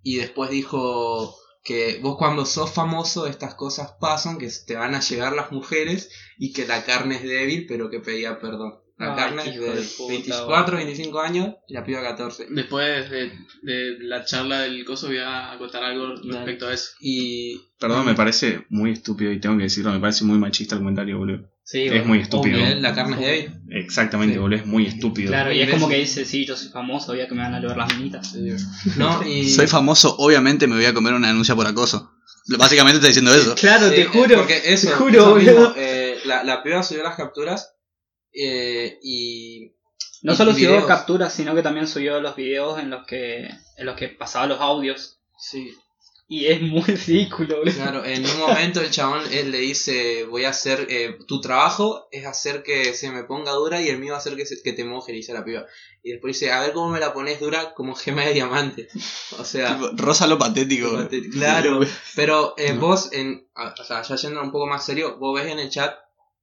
Y después dijo que vos cuando sos famoso estas cosas pasan, que te van a llegar las mujeres y que la carne es débil, pero que pedía perdón. La Ay, es hijo de de puta, 24, 25 años y la piba 14. Después de, de la charla del coso voy a acotar algo respecto a eso. Y Perdón, me parece muy estúpido y tengo que decirlo, me parece muy machista el comentario, boludo. Sí, Es muy estúpido. obvio. La carne es débil. Exactamente, Sí. boludo, es muy estúpido. Claro, y es como que dice, sí, yo soy famoso, a que me van a ver las minitas. No, y. Soy famoso, obviamente me voy a comer una denuncia por acoso. Básicamente está diciendo eso. Claro, Sí, te juro. Porque eso, te juro, eso mismo, eh, la, la piba subió las capturas eh, y. No y solo subió videos. capturas, sino que también subió los videos en los que en los que pasaba los audios. Sí, Y es muy ridículo, claro. En un momento el chabón él le dice: Voy a hacer. eh, tu trabajo es hacer que se me ponga dura y el mío va a hacer que, se- que te moje, le dice la piba. Y después dice: A ver cómo me la pones dura como gema de diamante. O sea. Rosa lo patético. Claro, pero eh, No. vos, en, o sea, ya yendo un poco más serio, vos ves en el chat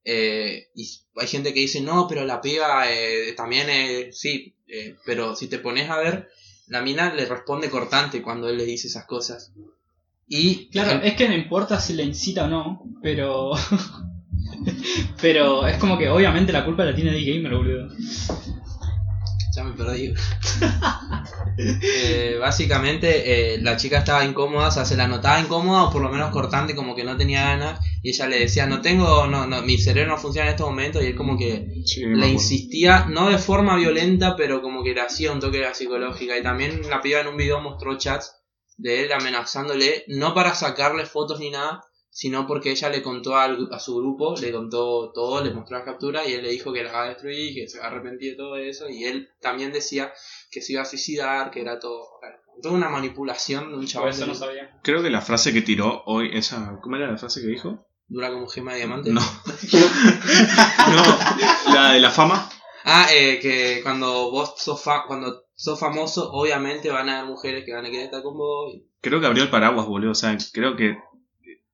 eh, y hay gente que dice, no, pero la piba eh, también, eh, sí, eh, pero si te pones a ver, la mina le responde cortante cuando él le dice esas cosas. Y Claro, es que no importa si le incita o no, pero. pero es como que obviamente la culpa la tiene D-Gamer, boludo. Ya me perdí. Eh, básicamente, eh, la chica estaba incómoda, o sea, se la notaba incómoda o por lo menos cortante, como que no tenía ganas. Y ella le decía, no tengo, no, no, mi cerebro no funciona en este momento. Y él como que Sí, le insistía, no de forma violenta, pero como que le hacía un toque de la psicológica. Y también la piba en un video mostró chats de él amenazándole, no para sacarle fotos ni nada, sino porque ella le contó al- a su grupo, le contó todo, le mostró las capturas y él le dijo que la va a destruir, que se va a arrepentir de todo eso. Y él también decía que se iba a suicidar, que era todo, bueno, toda una manipulación de un chaval eso que no sabía. Creo que la frase que tiró hoy, esa. ¿Cómo era la frase que dijo? dura como gema de diamante. No. no, la de la fama. Ah, eh, que cuando vos sos, fa- cuando sos famoso, obviamente van a haber mujeres que van a querer estar con vos. y- Creo que abrió el paraguas, boludo. O sea, creo que.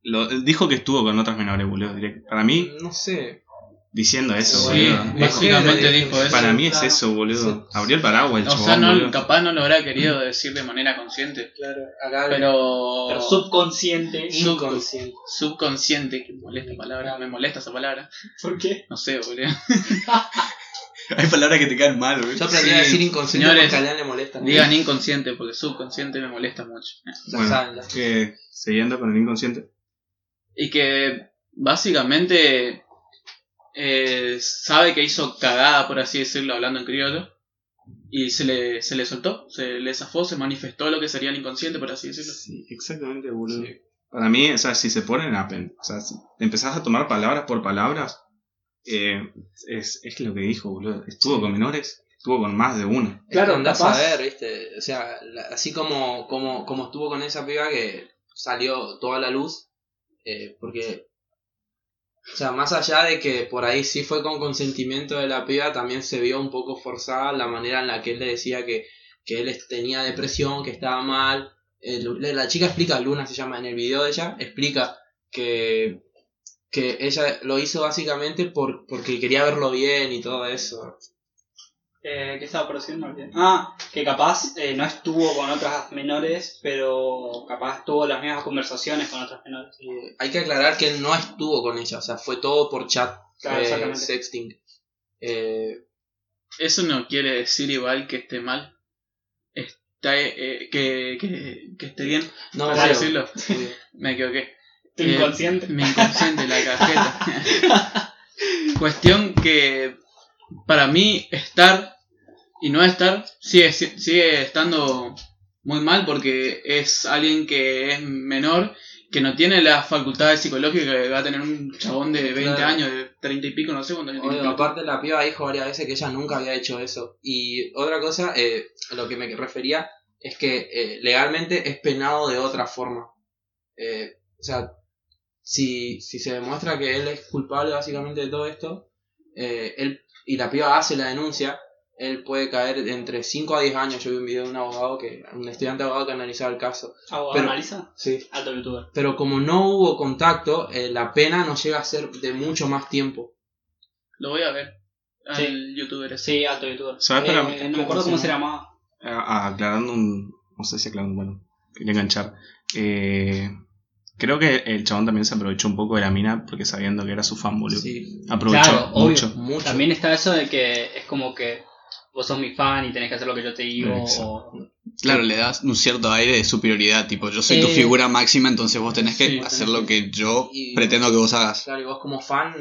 Lo, dijo que estuvo con otras menores, boludo. Para mí, No sé. diciendo eso, Sí, boludo. básicamente dijo eso. Para mí es eso, boludo. Abrió el paraguas el O chabón, sea, no, boludo. capaz no lo habrá querido decir de manera consciente. Claro, acá Pero, Pero subconsciente. inconsciente. subconsciente, que molesta palabra, me molesta esa palabra. ¿Por qué? No sé, boludo. Hay palabras que te caen mal, güey. Yo aprendí Sí, a decir inconsciente señores, porque a le molesta. ¿no? Digan inconsciente, porque subconsciente me molesta mucho. Ya Bueno, eh, siguiendo con el inconsciente. Y que básicamente eh, sabe que hizo cagada, por así decirlo, hablando en criollo. Y se le, se le soltó, se le zafó, se manifestó lo que sería el inconsciente, por así decirlo. Sí, exactamente, boludo. Para mí, o sea, si se ponen a o sea, si empezás a tomar palabras por palabras, eh, es, es lo que dijo, boludo. Estuvo con menores, estuvo con más de uno. Claro, andás a ver, ¿viste? O sea, así como, como, como estuvo con esa piba que salió toda la luz, eh, porque, o sea, más allá de que por ahí sí fue con consentimiento de la piba, también se vio un poco forzada la manera en la que él le decía que, que él tenía depresión, que estaba mal. Eh, la chica explica, Luna se llama en el video de ella, explica que, que ella lo hizo básicamente por, porque quería verlo bien y todo eso. Eh, ¿Qué estaba produciendo? Ah, que capaz eh, no estuvo con otras menores, pero capaz tuvo las mismas conversaciones con otras menores. Eh, hay que aclarar que él no estuvo con ella, o sea, fue todo por chat, Claro, eh, exactamente. sexting. Eh, Eso no quiere decir igual que esté mal. Está, eh, que, que, que esté bien, no, por claro. decirlo. Me equivoqué. Tu Eh, inconsciente. Mi inconsciente, la cajeta. Cuestión que para mí estar y no estar sigue, si- sigue estando muy mal porque es alguien que es menor, que no tiene las facultades psicológicas que va a tener un chabón de 20 Claro. años, de 30 y pico, no sé cuántos años aparte la piba dijo varias veces que ella nunca había hecho eso. Y otra cosa, eh, a lo que me refería, es que eh, legalmente es penado de otra forma. Eh, o sea, si, si se demuestra que él es culpable básicamente de todo esto, eh, él, y la piba hace la denuncia, él puede caer entre 5 a 10 años. Yo vi un video de un abogado, que un estudiante abogado que analizaba el caso. ¿Abogado pero- analiza? Sí. Alto youtuber. Pero como no hubo contacto, eh, la pena no llega a ser de mucho más tiempo. Lo voy a ver. Al Sí. youtuber ese. Sí, alto youtuber. ¿Sabes? Eh, Pero- no me acuerdo cómo se llamaba. A- aclarando un. No sé si aclarando, bueno, quería enganchar. Eh, creo que el chabón también se aprovechó un poco de la mina porque sabiendo que era su fan, boludo. Sí, Aprovechó Claro, obvio. mucho. mucho. También está eso de que es como que vos sos mi fan y tenés que hacer lo que yo te digo. O... Claro, le das un cierto aire de superioridad, tipo, yo soy tu Eh, figura máxima, entonces vos tenés que sí, hacer tenés lo que yo Y- pretendo que vos hagas. Claro, y vos como fan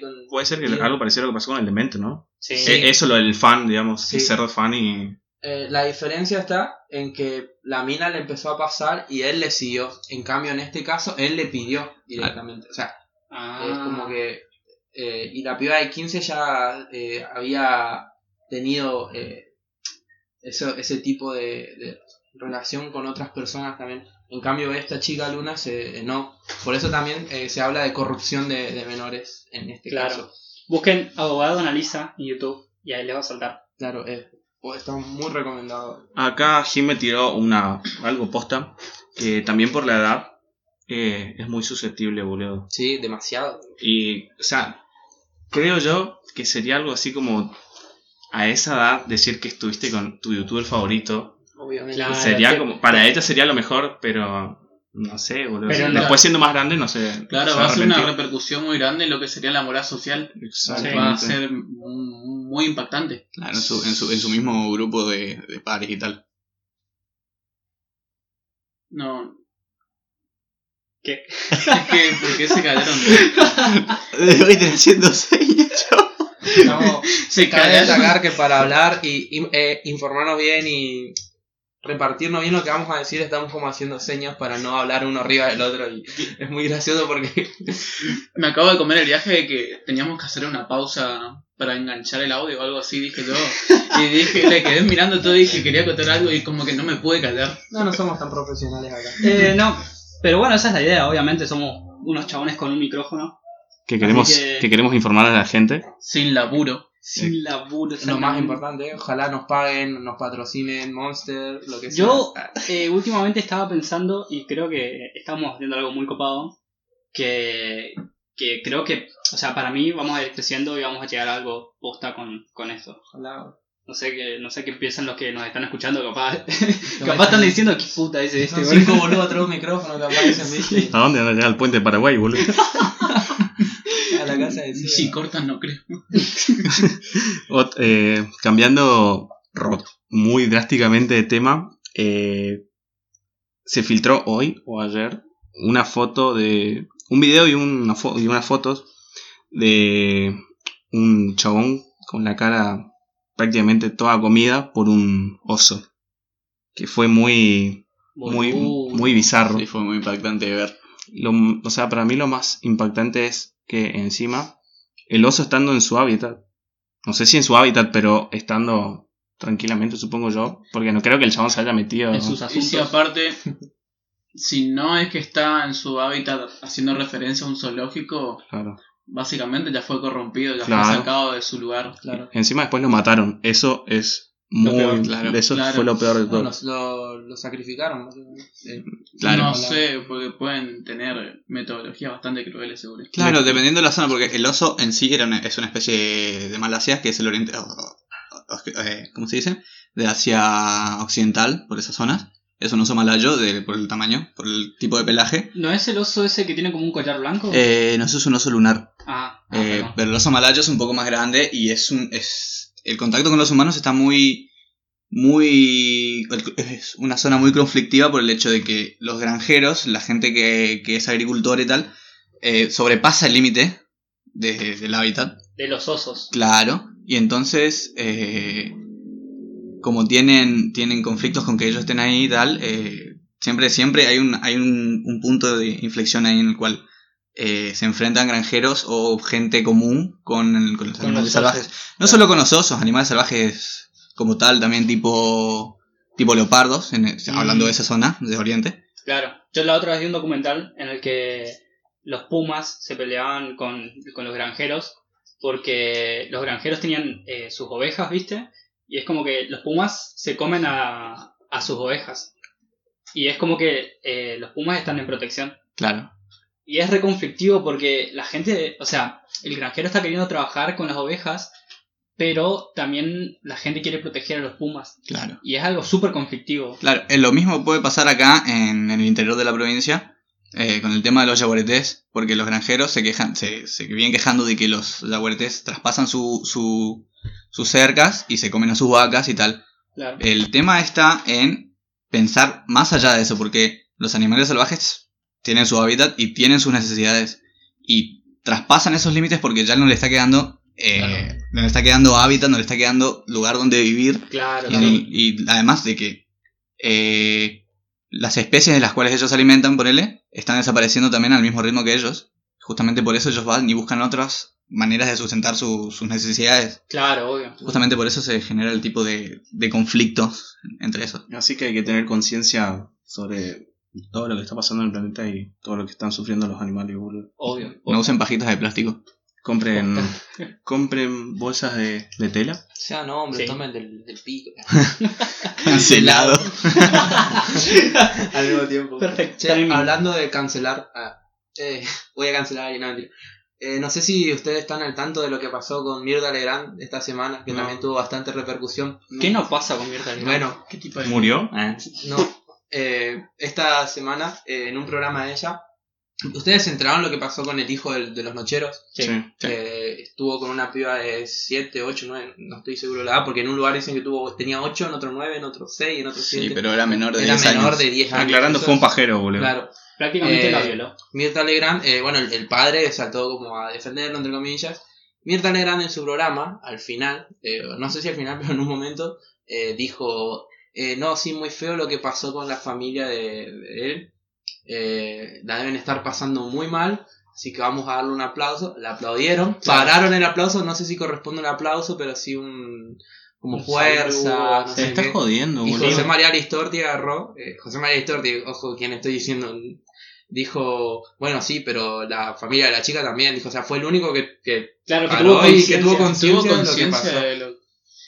con... Puede ser que algo parecido a lo que pasó con el demente, ¿no? Sí. Eh, Eso lo del fan, digamos, Sí. el cerdo fan y... Eh, la diferencia está en que la mina le empezó a pasar y él le siguió. En cambio, en este caso, él le pidió directamente. O sea, Ah. es como que... eh, y la piba de 15 ya eh, había tenido eh, eso, ese tipo de, de relación con otras personas también. En cambio, esta chica Luna se, no. Por eso también eh, se habla de corrupción de, de menores en este Claro. caso. Busquen abogado analiza en YouTube y ahí les va a saltar. Claro, eh, oh, está muy recomendado. Acá Jim me tiró una, algo posta, que también por la edad eh, es muy susceptible, boludo. Sí, demasiado. Y, o sea, creo yo que sería algo así como a esa edad decir que estuviste con tu youtuber favorito. Obviamente. Claro. sería como, para ella sería lo mejor, pero no sé, boludo. Pero Después no. siendo más grande, no sé. Claro, se va a ser una repercusión muy grande en lo que sería la moral social. Exactamente. Va a ser muy impactante. Claro, en su, en su, en su mismo grupo de, de pares y tal. No. ¿Qué? Es que, ¿por qué se callaron? Voy a ir haciendo señas yo. Estamos, Se cabe callaron. destacar que para hablar y, y, eh, informarnos bien y repartirnos bien lo que vamos a decir, estamos como haciendo señas para no hablar uno arriba del otro. Y es muy gracioso porque Me acabo de comer el viaje de que teníamos que hacer una pausa para enganchar el audio o algo así, dije yo. Y dije, le quedé mirando todo y dije, quería contar algo y como que no me pude callar. no, no somos tan profesionales acá. Eh, no, pero bueno, esa es la idea. Obviamente somos unos chabones con un micrófono. Que queremos, que... queremos informar a la gente. Sin laburo. Sin laburo. Lo más importante, ojalá nos paguen, nos patrocinen Monster, lo que sea. Yo eh, últimamente estaba pensando, y creo que estamos haciendo algo muy copado, que, que creo que, o sea, para mí vamos a ir creciendo y vamos a llegar a algo posta con, con esto. Ojalá. No sé qué, no sé qué piensan los que nos están escuchando, capaz, capaz están diciendo qué puta es este, Son boludo?". cinco boludos atrás de un micrófono viste, ¿A dónde van a llegar al puente de Paraguay, boludo? A la casa de Si cortan, no creo. Ot- eh, cambiando ro- muy drásticamente de tema, eh, se filtró hoy o ayer una foto de. un video y, una fo- y unas fotos de un chabón con la cara prácticamente toda comida por un oso. Que fue muy. muy, muy bizarro. Sí, fue muy impactante de ver. Lo- o sea, para mí lo más impactante es que encima el oso estando en su hábitat, no sé si en su hábitat, pero estando tranquilamente, supongo yo, porque no creo que el chabón se haya metido. En sus Y asuntos. si aparte, si no es que está en su hábitat haciendo referencia a un zoológico, Claro. básicamente ya fue corrompido, ya Claro. fue sacado de su lugar. Claro. Encima después lo mataron. Eso es muy. peor, claro, eso claro. fue lo peor de todo. No, lo, lo sacrificaron. Eh, Claro. no sé, porque pueden tener metodologías bastante crueles, seguro. Claro, dependiendo de la zona, porque el oso en sí era una- es una especie de Malasia, que es el oriente. eh, ¿Cómo se dice? De Asia Occidental, por esas zonas. Es un oso malayo de, por el tamaño, por el tipo de pelaje. ¿No es el oso ese que tiene como un collar blanco? Eh, no, eso es un oso lunar. ah, ah, Eh, pero el oso malayo es un poco más grande y es un. Es, el contacto con los humanos está muy. Muy. Es una zona muy conflictiva por el hecho de que los granjeros, la gente que, que es agricultor y tal, eh, sobrepasa el límite de- del hábitat. de los osos. Claro. Y entonces. eh, como tienen, tienen conflictos con que ellos estén ahí y tal, eh, siempre, siempre hay un, hay un, un punto de inflexión ahí en el cual eh, se enfrentan granjeros o gente común con, el- con los Con animales los salvajes. No solo con los osos, animales salvajes como tal, también tipo, tipo leopardos, en Mm. hablando de esa zona de Oriente. Claro. Yo la otra vez vi un documental en el que los pumas se peleaban con, con los granjeros porque los granjeros tenían eh, sus ovejas, ¿viste? Y es como que los pumas se comen a, a sus ovejas. Y es como que eh, los pumas están en protección. Claro. Y es reconflictivo porque la gente, o sea, el granjero está queriendo trabajar con las ovejas, pero también la gente quiere proteger a los pumas. Claro. Y es algo súper conflictivo. Claro, eh, lo mismo puede pasar acá en, en el interior de la provincia eh, con el tema de los yaguaretés, porque los granjeros se quejan, se, se vienen quejando de que los yaguaretés traspasan su, su- sus cercas y se comen a sus vacas y tal. Claro. El tema está en pensar más allá de eso, porque los animales salvajes tienen su hábitat y tienen sus necesidades. Y traspasan esos límites porque ya no le está quedando. eh, Claro. No le está quedando hábitat, no le está quedando lugar donde vivir. Claro, Y, sí. y además de que eh, las especies de las cuales ellos se alimentan, por él, están desapareciendo también al mismo ritmo que ellos. Justamente por eso ellos van y buscan otras maneras de sustentar su- sus necesidades. Claro, obvio. Justamente por eso se genera el tipo de, de conflictos entre esos. Así que hay que tener conciencia sobre todo lo que está pasando en el planeta y todo lo que están sufriendo los animales, boludo. Obvio. No usen pajitas de plástico. Compren, compren bolsas de, de tela. Sean hombres, Sí. tomen del, del pico. Cancelado. Al mismo tiempo. Perfecto. Che, hablando de cancelar, ah, eh, voy a cancelar y no mentira. Eh, no sé si ustedes están al tanto de lo que pasó con Mirta Legrand esta semana, que No. también tuvo bastante repercusión. ¿Qué no pasa con Mirta Legrand? Bueno, ¿Qué tipo de ¿Murió? no. Eh, esta semana, eh, en un programa de ella, ¿ustedes se enteraron lo que pasó con el hijo del- de, los nocheros? Sí. Que estuvo con una piba de 7, 8, 9, no estoy seguro de la edad, porque en un lugar dicen que tuvo, tenía 8, en otro 9, en otro 6, en otro 7. Sí, pero era menor de Era 10 menor años. de 10 años. Aclarando, fue un pajero, boludo. Claro. Prácticamente Eh, la violó. Mirta Legrand, eh, bueno, el, el padre saltó como a defenderlo, entre comillas. Mirta Legrand en su programa, al final, eh, no sé si al final, pero en un momento, eh, dijo, eh, no, sí, muy feo lo que pasó con la familia de, de él. Eh, la deben estar pasando muy mal, así que vamos a darle un aplauso. Le aplaudieron, Claro. pararon el aplauso, no sé si corresponde un aplauso, pero sí un... como Un fuerza, no Se sé está qué. jodiendo, Y boludo. José María Aristorti agarró, eh, José María Aristorti, ojo, quien estoy diciendo, dijo, bueno, sí, pero la familia de la chica también, dijo, o sea, fue el único que, que Claro, que tuvo y que tuvo conciencia. Tuvo conciencia de lo que conciencia pasó. de lo.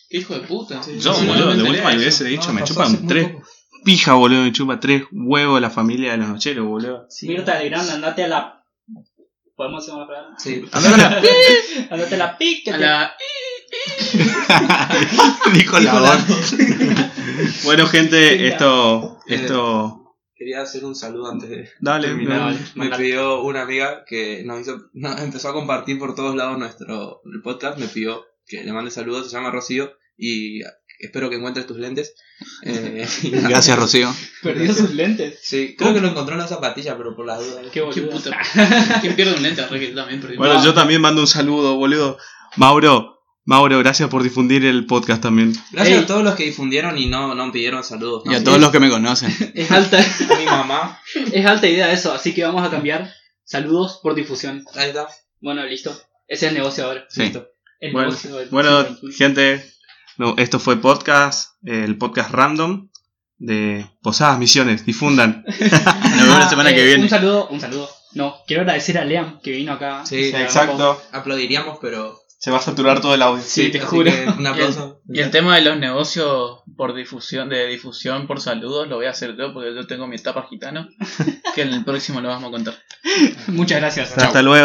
¿Qué hijo de puta? Yo, No, boludo, no de última de le hubiese dicho, No, me chupan tres pija, boludo, me chupa tres huevos la familia de los nocheros, boludo. Sí. Mirta Legrand, andate a la. ¿Podemos decir una palabra? Sí. andate a la pic. que A te- la. Dijo la voz. Bueno, gente, Sí, esto, Eh, esto, Quería hacer un saludo antes de dale, terminar. dale. Me Mandale. pidió una amiga que nos hizo, nos empezó a compartir por todos lados nuestro el podcast, me pidió que le mande saludos, se llama Rocío y espero que encuentres tus lentes. Eh. Gracias, Rocío. Perdió sus lentes. Sí, creo que lo encontró en una zapatilla, pero por las dudas. Qué Qué puta. ¿Quién pierde un lente? Que también. Bueno, yo también mando un saludo, boludo. Mauro, Mauro, gracias por difundir el podcast también. Gracias Ey. a todos los que difundieron y no, no pidieron saludos. Y a todos los que me conocen. Es alta, A mi mamá. es alta idea eso, así que vamos a cambiar. Saludos por difusión. Ahí está. Bueno, listo. Ese es el negocio ahora. Sí. Listo. El Bueno, Bueno, gente, no, esto fue podcast, eh, el podcast random de Posadas Misiones. Difundan. Nos vemos la semana eh, que viene. Un saludo, un saludo. No, quiero agradecer a Liam que vino acá. Sí, Exacto. Aplaudiríamos, pero. Se va a saturar todo el audio. Sí, te juro. Un aplauso. Y el tema de los negocios por difusión, de difusión por saludos, lo voy a hacer yo porque yo tengo mi etapa gitano. Que en el próximo lo vamos a contar. Muchas gracias. Hasta luego.